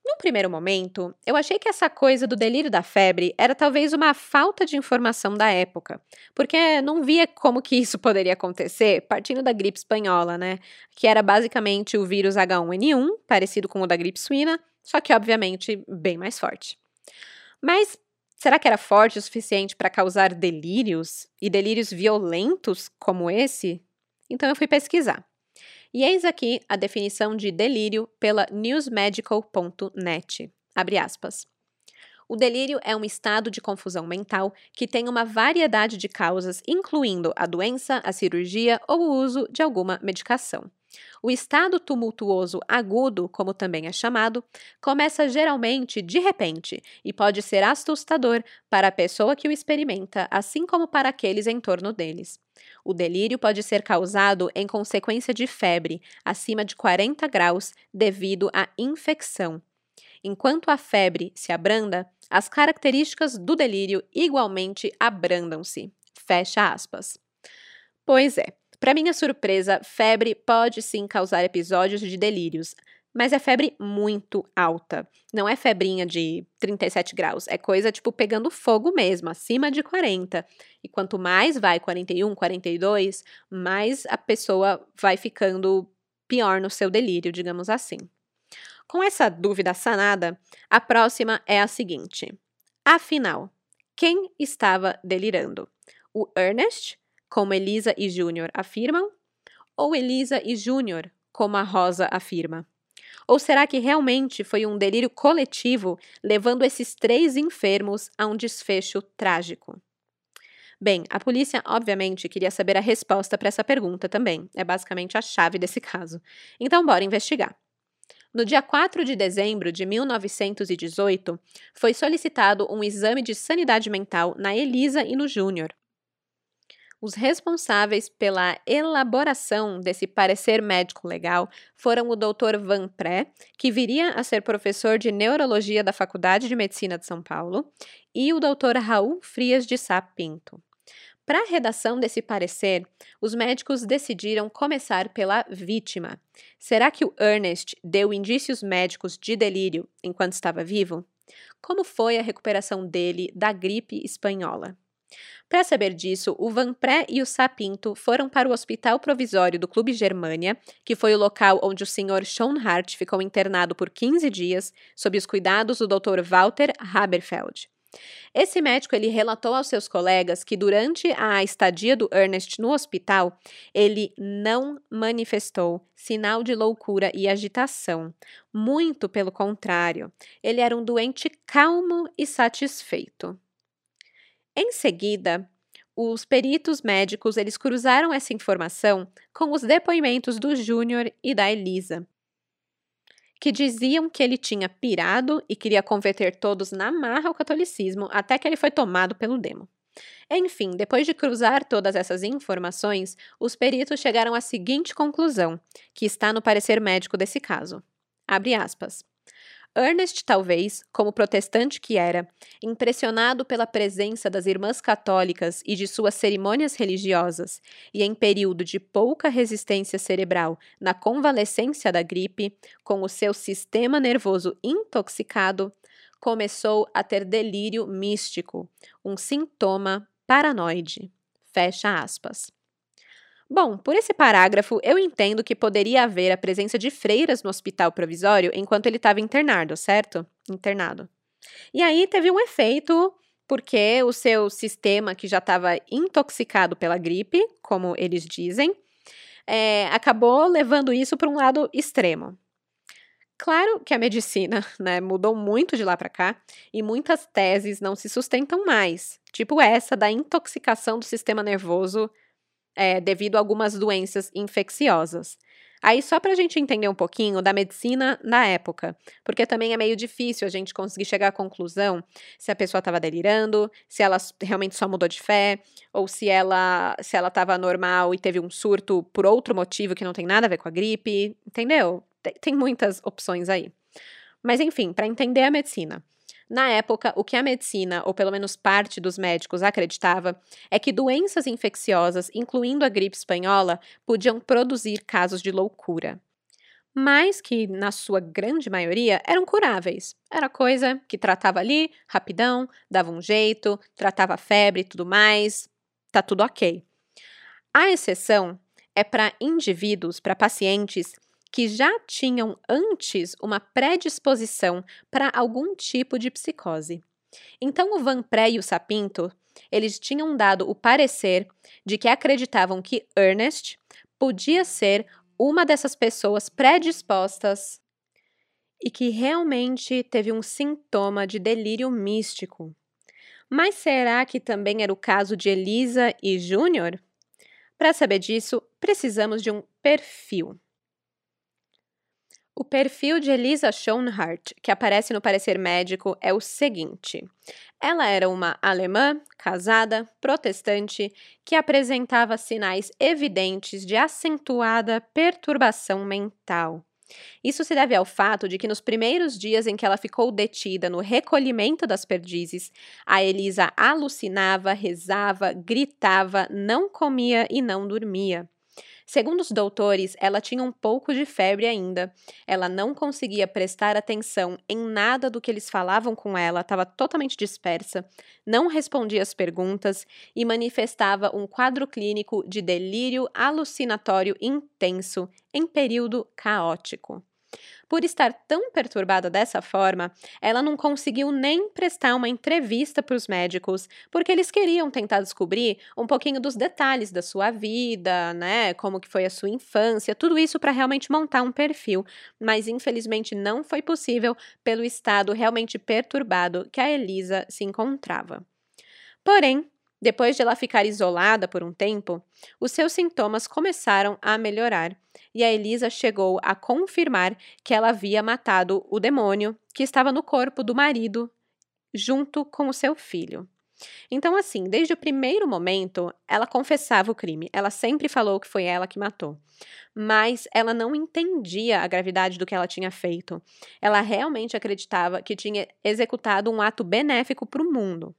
Num primeiro momento, eu achei que essa coisa do delírio da febre era talvez uma falta de informação da época, porque não via como que isso poderia acontecer partindo da gripe espanhola, né? Que era basicamente o vírus H1N1, parecido com o da gripe suína, só que obviamente bem mais forte. Mas será que era forte o suficiente para causar delírios e delírios violentos como esse? Então eu fui pesquisar. E eis aqui a definição de delírio pela newsmedical.net. Abre aspas. O delírio é um estado de confusão mental que tem uma variedade de causas, incluindo a doença, a cirurgia ou o uso de alguma medicação. O estado tumultuoso agudo, como também é chamado, começa geralmente de repente e pode ser assustador para a pessoa que o experimenta, assim como para aqueles em torno deles. O delírio pode ser causado em consequência de febre acima de 40 graus devido à infecção. Enquanto a febre se abranda, as características do delírio igualmente abrandam-se. Fecha aspas. Pois é, para minha surpresa, febre pode sim causar episódios de delírios, mas é febre muito alta. Não é febrinha de 37 graus, é coisa tipo pegando fogo mesmo, acima de 40. E quanto mais vai 41, 42, mais a pessoa vai ficando pior no seu delírio, digamos assim. Com essa dúvida sanada, a próxima é a seguinte: afinal, quem estava delirando? O Ernest, como Elisa e Júnior afirmam, ou Elisa e Júnior, como a Rosa afirma? Ou será que realmente foi um delírio coletivo levando esses três enfermos a um desfecho trágico? Bem, a polícia obviamente queria saber a resposta para essa pergunta também. É basicamente a chave desse caso. Então, bora investigar. No dia 4 de dezembro de 1918, foi solicitado um exame de sanidade mental na Elisa e no Júnior. Os responsáveis pela elaboração desse parecer médico legal foram o Dr. Van Pré, que viria a ser professor de neurologia da Faculdade de Medicina de São Paulo, e o Dr. Raul Frias de Sá Pinto. Para a redação desse parecer, os médicos decidiram começar pela vítima. Será que o Ernest deu indícios médicos de delírio enquanto estava vivo? Como foi a recuperação dele da gripe espanhola? Para saber disso, o Van Pré e o Sapinto foram para o Hospital Provisório do Clube Germânia, que foi o local onde o Sr. Schoenhardt ficou internado por 15 dias, sob os cuidados do Dr. Walter Haberfeld. Esse médico ele relatou aos seus colegas que durante a estadia do Ernest no hospital, ele não manifestou sinal de loucura e agitação. Muito pelo contrário, ele era um doente calmo e satisfeito. Em seguida, os peritos médicos eles cruzaram essa informação com os depoimentos do Júnior e da Elisa, que diziam que ele tinha pirado e queria converter todos na marra ao catolicismo, até que ele foi tomado pelo demo. Enfim, depois de cruzar todas essas informações, os peritos chegaram à seguinte conclusão, que está no parecer médico desse caso. Abre aspas. Ernest, talvez, como protestante que era, impressionado pela presença das irmãs católicas e de suas cerimônias religiosas, e em período de pouca resistência cerebral na convalescência da gripe, com o seu sistema nervoso intoxicado, começou a ter delírio místico, um sintoma paranoide. Fecha aspas. Bom, por esse parágrafo, eu entendo que poderia haver a presença de freiras no hospital provisório enquanto ele estava internado, certo? Internado. E aí teve um efeito, porque o seu sistema, que já estava intoxicado pela gripe, como eles dizem, é, acabou levando isso para um lado extremo. Claro que a medicina né, mudou muito de lá para cá e muitas teses não se sustentam mais, tipo essa da intoxicação do sistema nervoso é, devido a algumas doenças infecciosas. Aí, só para a gente entender um pouquinho da medicina na época, porque também é meio difícil a gente conseguir chegar à conclusão se a pessoa estava delirando, se ela realmente só mudou de fé, ou se ela se ela estava normal e teve um surto por outro motivo que não tem nada a ver com a gripe, entendeu? Tem, tem muitas opções aí. Mas enfim, para entender a medicina. Na época, o que a medicina, ou pelo menos parte dos médicos, acreditava é que doenças infecciosas, incluindo a gripe espanhola, podiam produzir casos de loucura. Mas que, na sua grande maioria, eram curáveis. Era coisa que tratava ali, rapidão, dava um jeito, tratava febre e tudo mais, tá tudo ok. A exceção é para indivíduos, para pacientes que já tinham antes uma predisposição para algum tipo de psicose. Então, o Van Pré e o Sapinto, eles tinham dado o parecer de que acreditavam que Ernest podia ser uma dessas pessoas predispostas e que realmente teve um sintoma de delírio místico. Mas será que também era o caso de Elisa e Júnior? Para saber disso, precisamos de um perfil. O perfil de Elisa Schoenhardt, que aparece no parecer médico, é o seguinte: ela era uma alemã, casada, protestante, que apresentava sinais evidentes de acentuada perturbação mental. Isso se deve ao fato de que nos primeiros dias em que ela ficou detida no recolhimento das perdizes, a Elisa alucinava, rezava, gritava, não comia e não dormia. Segundo os doutores, ela tinha um pouco de febre ainda. Ela não conseguia prestar atenção em nada do que eles falavam com ela, estava totalmente dispersa, não respondia às perguntas e manifestava um quadro clínico de delírio alucinatório intenso em período caótico. Por estar tão perturbada dessa forma, ela não conseguiu nem prestar uma entrevista para os médicos, porque eles queriam tentar descobrir um pouquinho dos detalhes da sua vida, né, como que foi a sua infância, tudo isso para realmente montar um perfil, mas infelizmente não foi possível pelo estado realmente perturbado que a Elisa se encontrava. Porém, depois de ela ficar isolada por um tempo, os seus sintomas começaram a melhorar e a Elisa chegou a confirmar que ela havia matado o demônio que estava no corpo do marido junto com o seu filho. Então, assim, desde o primeiro momento, ela confessava o crime. Ela sempre falou que foi ela que matou. Mas ela não entendia a gravidade do que ela tinha feito. Ela realmente acreditava que tinha executado um ato benéfico para o mundo.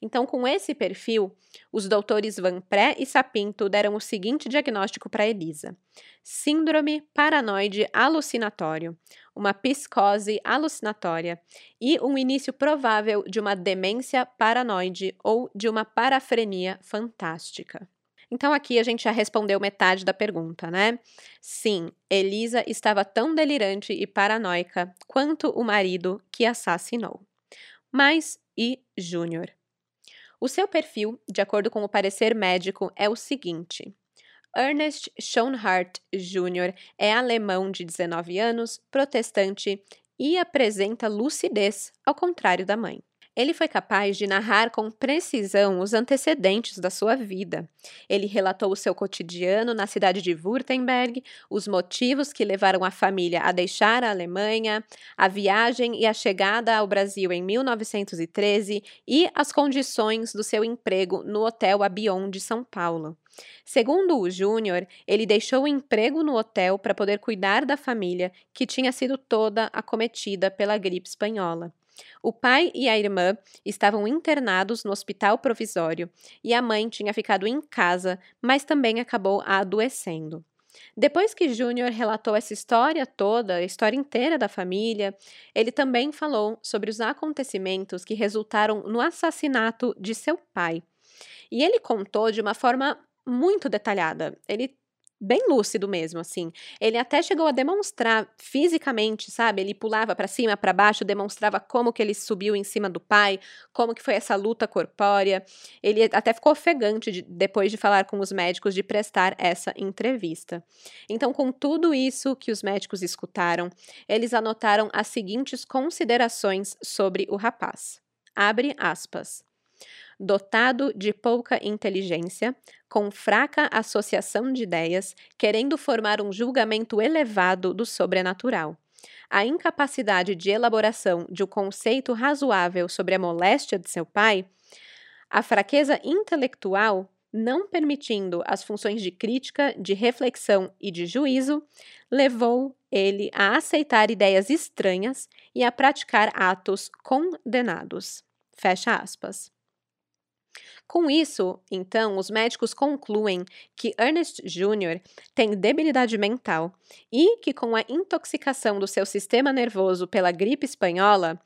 Então, com esse perfil, os doutores Van Pré e Sapinto deram o seguinte diagnóstico para Elisa: síndrome paranoide alucinatório, uma psicose alucinatória e um início provável de uma demência paranoide ou de uma parafrenia fantástica. Então aqui a gente já respondeu metade da pergunta, né? Sim, Elisa estava tão delirante e paranoica quanto o marido que assassinou. Mas e Júnior? O seu perfil, de acordo com o parecer médico, é o seguinte: Ernest Schoenhardt Jr. é alemão de 19 anos, protestante e apresenta lucidez, ao contrário da mãe. Ele foi capaz de narrar com precisão os antecedentes da sua vida. Ele relatou o seu cotidiano na cidade de Württemberg, os motivos que levaram a família a deixar a Alemanha, a viagem e a chegada ao Brasil em 1913 e as condições do seu emprego no Hotel Abion de São Paulo. Segundo o Júnior, ele deixou o emprego no hotel para poder cuidar da família, que tinha sido toda acometida pela gripe espanhola. O pai e a irmã estavam internados no hospital provisório e a mãe tinha ficado em casa, mas também acabou adoecendo. Depois que Júnior relatou essa história toda, a história inteira da família, ele também falou sobre os acontecimentos que resultaram no assassinato de seu pai. E ele contou de uma forma muito detalhada. Ele bem lúcido mesmo, assim. Ele até chegou a demonstrar fisicamente, sabe? Ele pulava para cima, para baixo, demonstrava como que ele subiu em cima do pai, como que foi essa luta corpórea. Ele até ficou ofegante de, depois de falar com os médicos de prestar essa entrevista. Então, com tudo isso que os médicos escutaram, eles anotaram as seguintes considerações sobre o rapaz. Abre aspas dotado de pouca inteligência, com fraca associação de ideias, querendo formar um julgamento elevado do sobrenatural. A incapacidade de elaboração de um conceito razoável sobre a moléstia de seu pai, a fraqueza intelectual, não permitindo as funções de crítica, de reflexão e de juízo, levou ele a aceitar ideias estranhas e a praticar atos condenados. Fecha aspas. Com isso, então, os médicos concluem que Ernest Jr. tem debilidade mental e que, com a intoxicação do seu sistema nervoso pela gripe espanhola,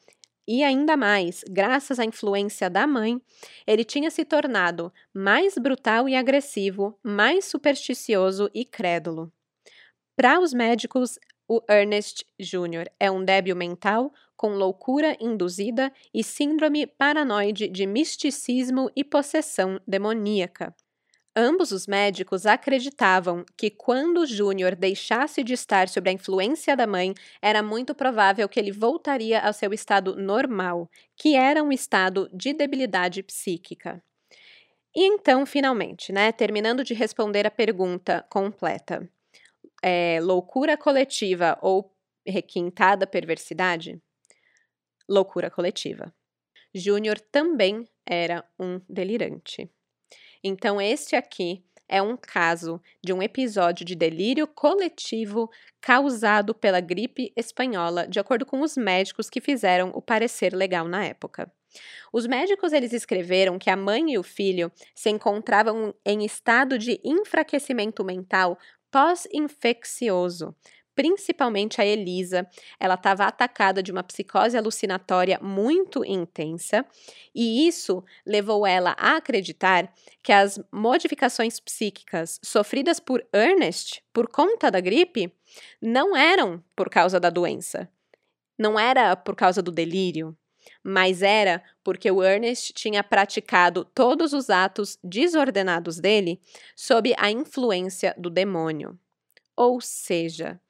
e ainda mais, graças à influência da mãe, ele tinha se tornado mais brutal e agressivo, mais supersticioso e crédulo. Para os médicos, o Ernest Jr. é um débil mental com loucura induzida e síndrome paranoide de misticismo e possessão demoníaca. Ambos os médicos acreditavam que quando Júnior deixasse de estar sob a influência da mãe, era muito provável que ele voltaria ao seu estado normal, que era um estado de debilidade psíquica. E então, finalmente, né, terminando de responder a pergunta completa: é, loucura coletiva ou requintada perversidade? Loucura coletiva. Júnior também era um delirante. Então, este aqui é um caso de um episódio de delírio coletivo causado pela gripe espanhola, de acordo com os médicos que fizeram o parecer legal na época. Os médicos eles escreveram que a mãe e o filho se encontravam em estado de enfraquecimento mental pós-infeccioso, principalmente a Elisa. Ela estava atacada de uma psicose alucinatória muito intensa, e isso levou ela a acreditar que as modificações psíquicas sofridas por Ernest por conta da gripe não eram por causa da doença. Não era por causa do delírio, mas era porque o Ernest tinha praticado todos os atos desordenados dele sob a influência do demônio. Ou seja,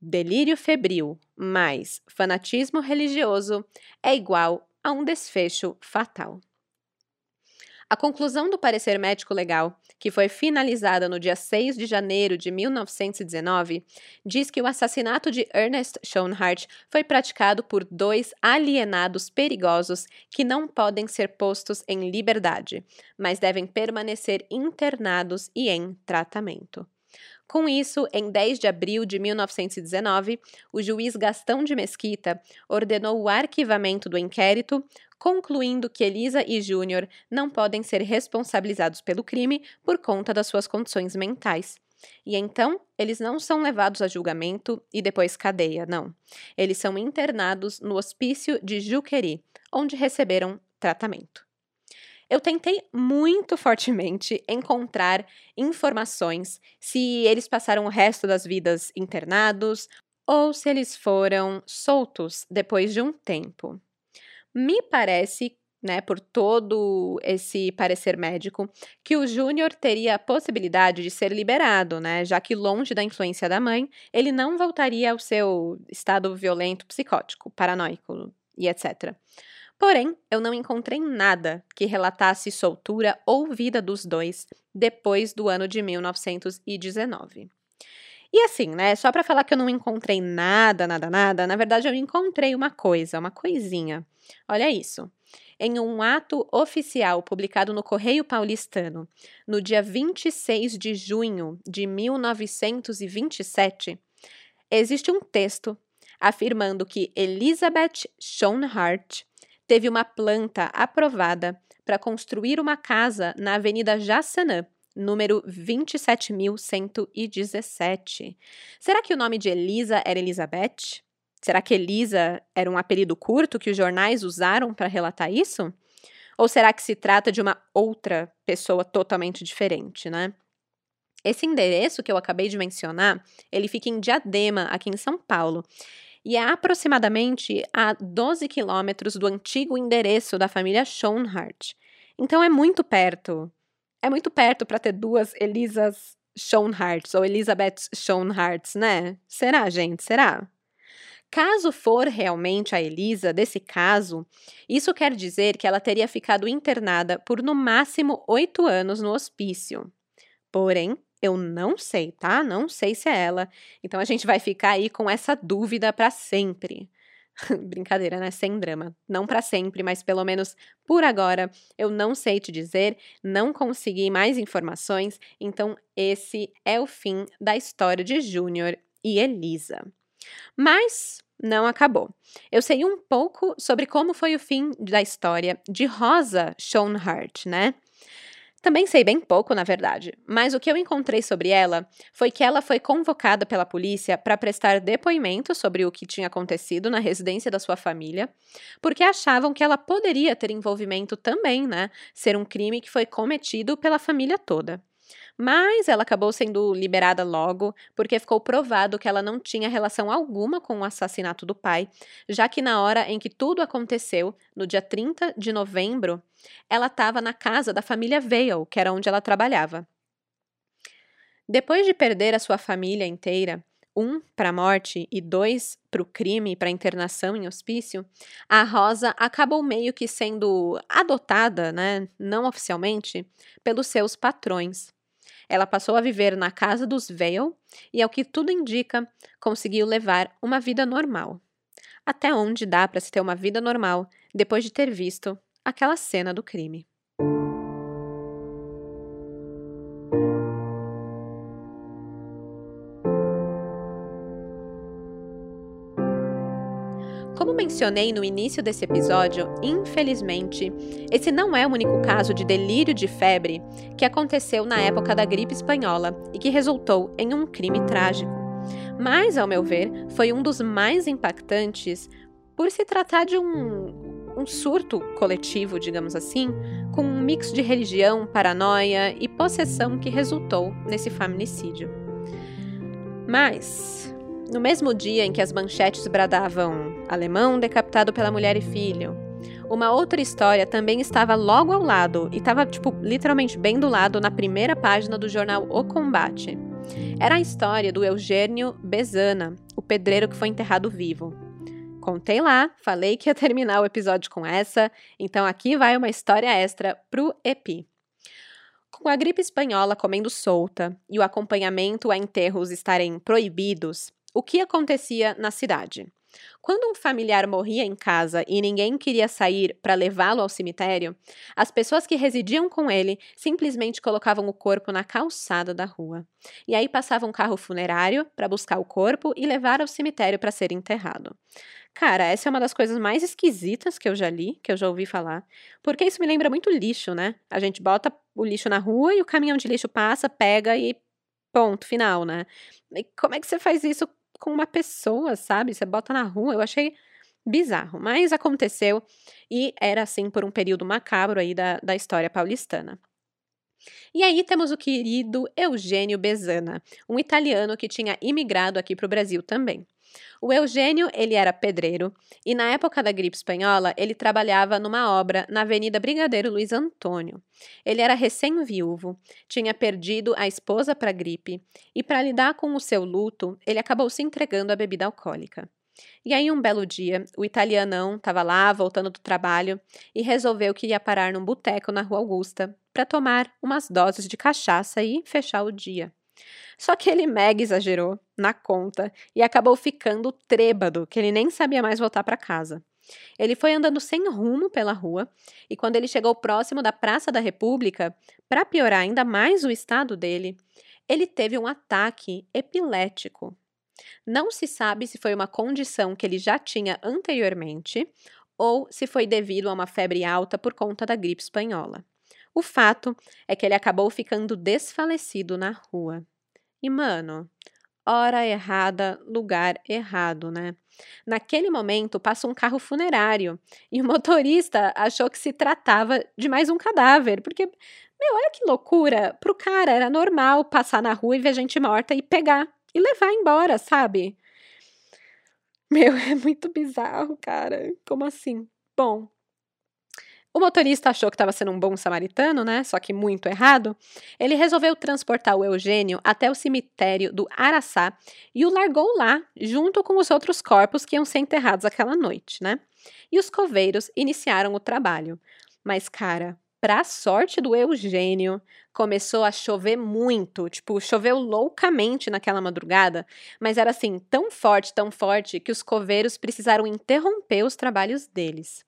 delírio febril mais fanatismo religioso é igual a um desfecho fatal. A conclusão do parecer médico legal, que foi finalizada no dia 6 de janeiro de 1919, diz que o assassinato de Ernest Schoenhart foi praticado por dois alienados perigosos que não podem ser postos em liberdade, mas devem permanecer internados e em tratamento. Com isso, em 10 de abril de 1919, o juiz Gastão de Mesquita ordenou o arquivamento do inquérito, concluindo que Elisa e Júnior não podem ser responsabilizados pelo crime por conta das suas condições mentais. E então, eles não são levados a julgamento e depois cadeia, não. Eles são internados no hospício de Juqueri, onde receberam tratamento. Eu tentei muito fortemente encontrar informações se eles passaram o resto das vidas internados ou se eles foram soltos depois de um tempo. Me parece, né, por todo esse parecer médico, que o Júnior teria a possibilidade de ser liberado, né, já que longe da influência da mãe, ele não voltaria ao seu estado violento psicótico, paranoico e etc. Porém, eu não encontrei nada que relatasse soltura ou vida dos dois depois do ano de 1919. E assim, né, só para falar que eu não encontrei nada, nada, nada, na verdade eu encontrei uma coisa, uma coisinha. Olha isso. Em um ato oficial publicado no Correio Paulistano, no dia 26 de junho de 1927, existe um texto afirmando que Elizabeth Schoenhart teve uma planta aprovada para construir uma casa na Avenida Jassanã, número 27.117. Será que o nome de Elisa era Elizabeth? Será que Elisa era um apelido curto que os jornais usaram para relatar isso? Ou será que se trata de uma outra pessoa totalmente diferente, né? Esse endereço que eu acabei de mencionar, ele fica em Diadema, aqui em São Paulo e é aproximadamente a 12 quilômetros do antigo endereço da família Schoenhart. Então é muito perto. É muito perto para ter duas Elisas Schoenharts ou Elizabeth Schoenharts, né? Será, gente? Será? Caso for realmente a Elisa desse caso, isso quer dizer que ela teria ficado internada por no máximo oito anos no hospício. Porém, eu não sei, tá? Não sei se é ela. Então a gente vai ficar aí com essa dúvida para sempre. Brincadeira, né? Sem drama. Não para sempre, mas pelo menos por agora eu não sei te dizer, não consegui mais informações, então esse é o fim da história de Júnior e Elisa. Mas não acabou. Eu sei um pouco sobre como foi o fim da história de Rosa Schoenhart, né? Também sei bem pouco, na verdade, mas o que eu encontrei sobre ela foi que ela foi convocada pela polícia para prestar depoimento sobre o que tinha acontecido na residência da sua família, porque achavam que ela poderia ter envolvimento também, né? Ser um crime que foi cometido pela família toda. Mas ela acabou sendo liberada logo, porque ficou provado que ela não tinha relação alguma com o assassinato do pai, já que na hora em que tudo aconteceu, no dia 30 de novembro, ela estava na casa da família Vale, que era onde ela trabalhava. Depois de perder a sua família inteira, um para a morte e dois para o crime e para a internação em hospício, a Rosa acabou meio que sendo adotada, né, não oficialmente, pelos seus patrões. Ela passou a viver na casa dos Vale e, ao que tudo indica, conseguiu levar uma vida normal. Até onde dá para se ter uma vida normal depois de ter visto aquela cena do crime. Mencionei no início desse episódio, infelizmente, esse não é o único caso de delírio de febre que aconteceu na época da gripe espanhola e que resultou em um crime trágico. Mas, ao meu ver, foi um dos mais impactantes por se tratar de um, um surto coletivo, digamos assim, com um mix de religião, paranoia e possessão que resultou nesse feminicídio. Mas, no mesmo dia em que as manchetes bradavam alemão decapitado pela mulher e filho, uma outra história também estava logo ao lado e estava, tipo, literalmente bem do lado na primeira página do jornal O Combate. Era a história do Eugênio Bezana, o pedreiro que foi enterrado vivo. Contei lá, falei que ia terminar o episódio com essa, então aqui vai uma história extra pro EPI. Com a gripe espanhola comendo solta e o acompanhamento a enterros estarem proibidos, o que acontecia na cidade. Quando um familiar morria em casa e ninguém queria sair para levá-lo ao cemitério, as pessoas que residiam com ele simplesmente colocavam o corpo na calçada da rua. E aí passava um carro funerário para buscar o corpo e levar ao cemitério para ser enterrado. Cara, essa é uma das coisas mais esquisitas que eu já li, que eu já ouvi falar, porque isso me lembra muito lixo, né? A gente bota o lixo na rua e o caminhão de lixo passa, pega e ponto, final, né? E como é que você faz isso com uma pessoa, sabe? Você bota na rua. Eu achei bizarro, mas aconteceu e era assim por um período macabro aí da, da história paulistana. E aí temos o querido Eugênio Bezana, um italiano que tinha imigrado aqui para o Brasil também. O Eugênio, ele era pedreiro e na época da gripe espanhola, ele trabalhava numa obra na Avenida Brigadeiro Luiz Antônio. Ele era recém-viúvo, tinha perdido a esposa para a gripe e para lidar com o seu luto, ele acabou se entregando à bebida alcoólica. E aí, um belo dia, o italianão estava lá, voltando do trabalho, e resolveu que ia parar num boteco na Rua Augusta para tomar umas doses de cachaça e fechar o dia. Só que ele mega exagerou na conta e acabou ficando trêbado, que ele nem sabia mais voltar para casa. Ele foi andando sem rumo pela rua e quando ele chegou próximo da Praça da República, para piorar ainda mais o estado dele, ele teve um ataque epilético. Não se sabe se foi uma condição que ele já tinha anteriormente ou se foi devido a uma febre alta por conta da gripe espanhola. O fato é que ele acabou ficando desfalecido na rua. E, mano, hora errada, lugar errado, né? Naquele momento, passa um carro funerário e o motorista achou que se tratava de mais um cadáver, porque, meu, olha que loucura. Pro cara era normal passar na rua e ver gente morta e pegar e levar embora, sabe? Meu, é muito bizarro, cara. Como assim? Bom, o motorista achou que estava sendo um bom samaritano, né? Só que muito errado. Ele resolveu transportar o Eugênio até o cemitério do Araçá e o largou lá, junto com os outros corpos que iam ser enterrados aquela noite, né? E os coveiros iniciaram o trabalho. Mas, cara, para sorte do Eugênio, começou a chover muito, tipo, choveu loucamente naquela madrugada, mas era assim, tão forte, tão forte, que os coveiros precisaram interromper os trabalhos deles.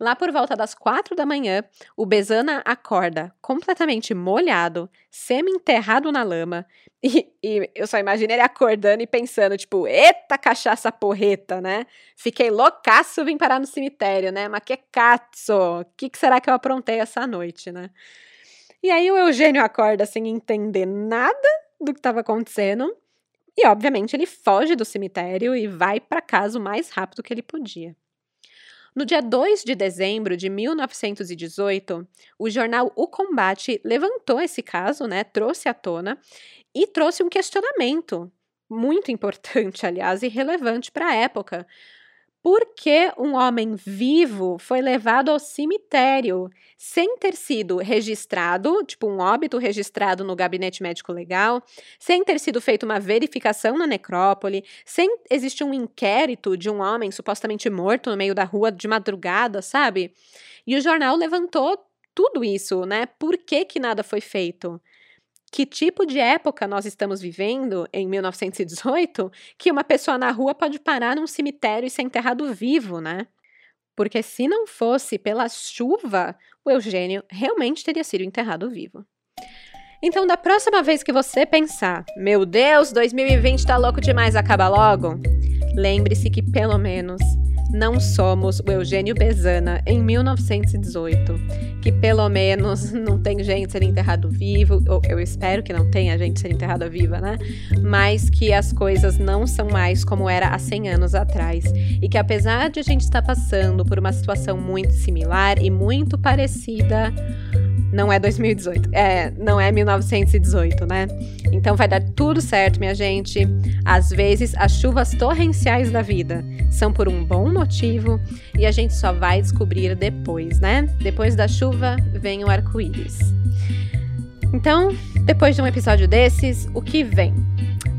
Lá por volta das quatro da manhã, o Bezana acorda completamente molhado, semi-enterrado na lama. E, e, eu só imagino ele acordando e pensando, tipo, eita cachaça porreta, né? Fiquei loucaço vim parar no cemitério, né? Mas que cazzo! O que, que será que eu aprontei essa noite, né? E aí o Eugênio acorda sem entender nada do que estava acontecendo. E, obviamente, ele foge do cemitério e vai para casa o mais rápido que ele podia. No dia 2 de dezembro de 1918, o jornal O Combate levantou esse caso, né, trouxe à tona e trouxe um questionamento muito importante, aliás, e relevante para a época. Por que um homem vivo foi levado ao cemitério sem ter sido registrado, tipo um óbito registrado no gabinete médico legal, sem ter sido feita uma verificação na necrópole, sem existir um inquérito de um homem supostamente morto no meio da rua de madrugada, sabe? E o jornal levantou tudo isso, né? Por que, que nada foi feito? Que tipo de época nós estamos vivendo em 1918 que uma pessoa na rua pode parar num cemitério e ser enterrado vivo, né? Porque se não fosse pela chuva, o Eugênio realmente teria sido enterrado vivo. Então, da próxima vez que você pensar, meu Deus, 2020 tá louco demais, acaba logo, lembre-se que pelo menos não somos o Eugênio Bezana em 1918, que pelo menos não tem gente sendo enterrado vivo, ou eu espero que não tenha gente sendo enterrada viva, né? Mas que as coisas não são mais como era há 100 anos atrás e que apesar de a gente estar passando por uma situação muito similar e muito parecida não é 2018, é, não é 1918, né? Então vai dar tudo certo, minha gente. Às vezes as chuvas torrenciais da vida são por um bom motivo e a gente só vai descobrir depois, né? Depois da chuva vem o arco-íris. Então, depois de um episódio desses, o que vem?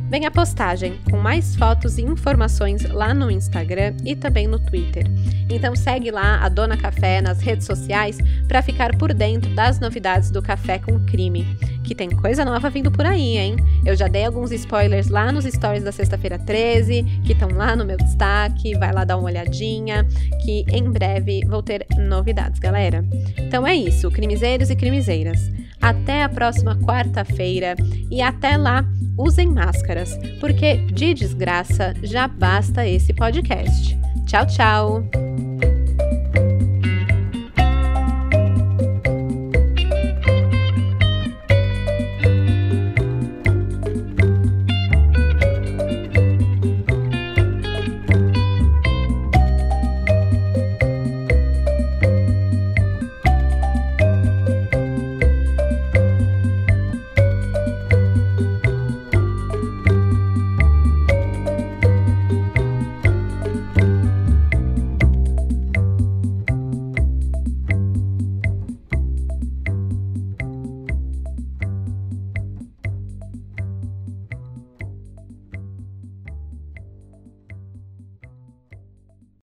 Vem a postagem com mais fotos e informações lá no Instagram e também no Twitter. Então segue lá a Dona Café nas redes sociais para ficar por dentro das novidades do Café com Crime, que tem coisa nova vindo por aí, hein? Eu já dei alguns spoilers lá nos stories da sexta-feira 13, que estão lá no meu destaque, vai lá dar uma olhadinha, que em breve vou ter novidades, galera. Então é isso, crimezeiros e crimezeiras. Até a próxima quarta-feira e até lá usem máscaras, porque de desgraça já basta esse podcast. Tchau, tchau!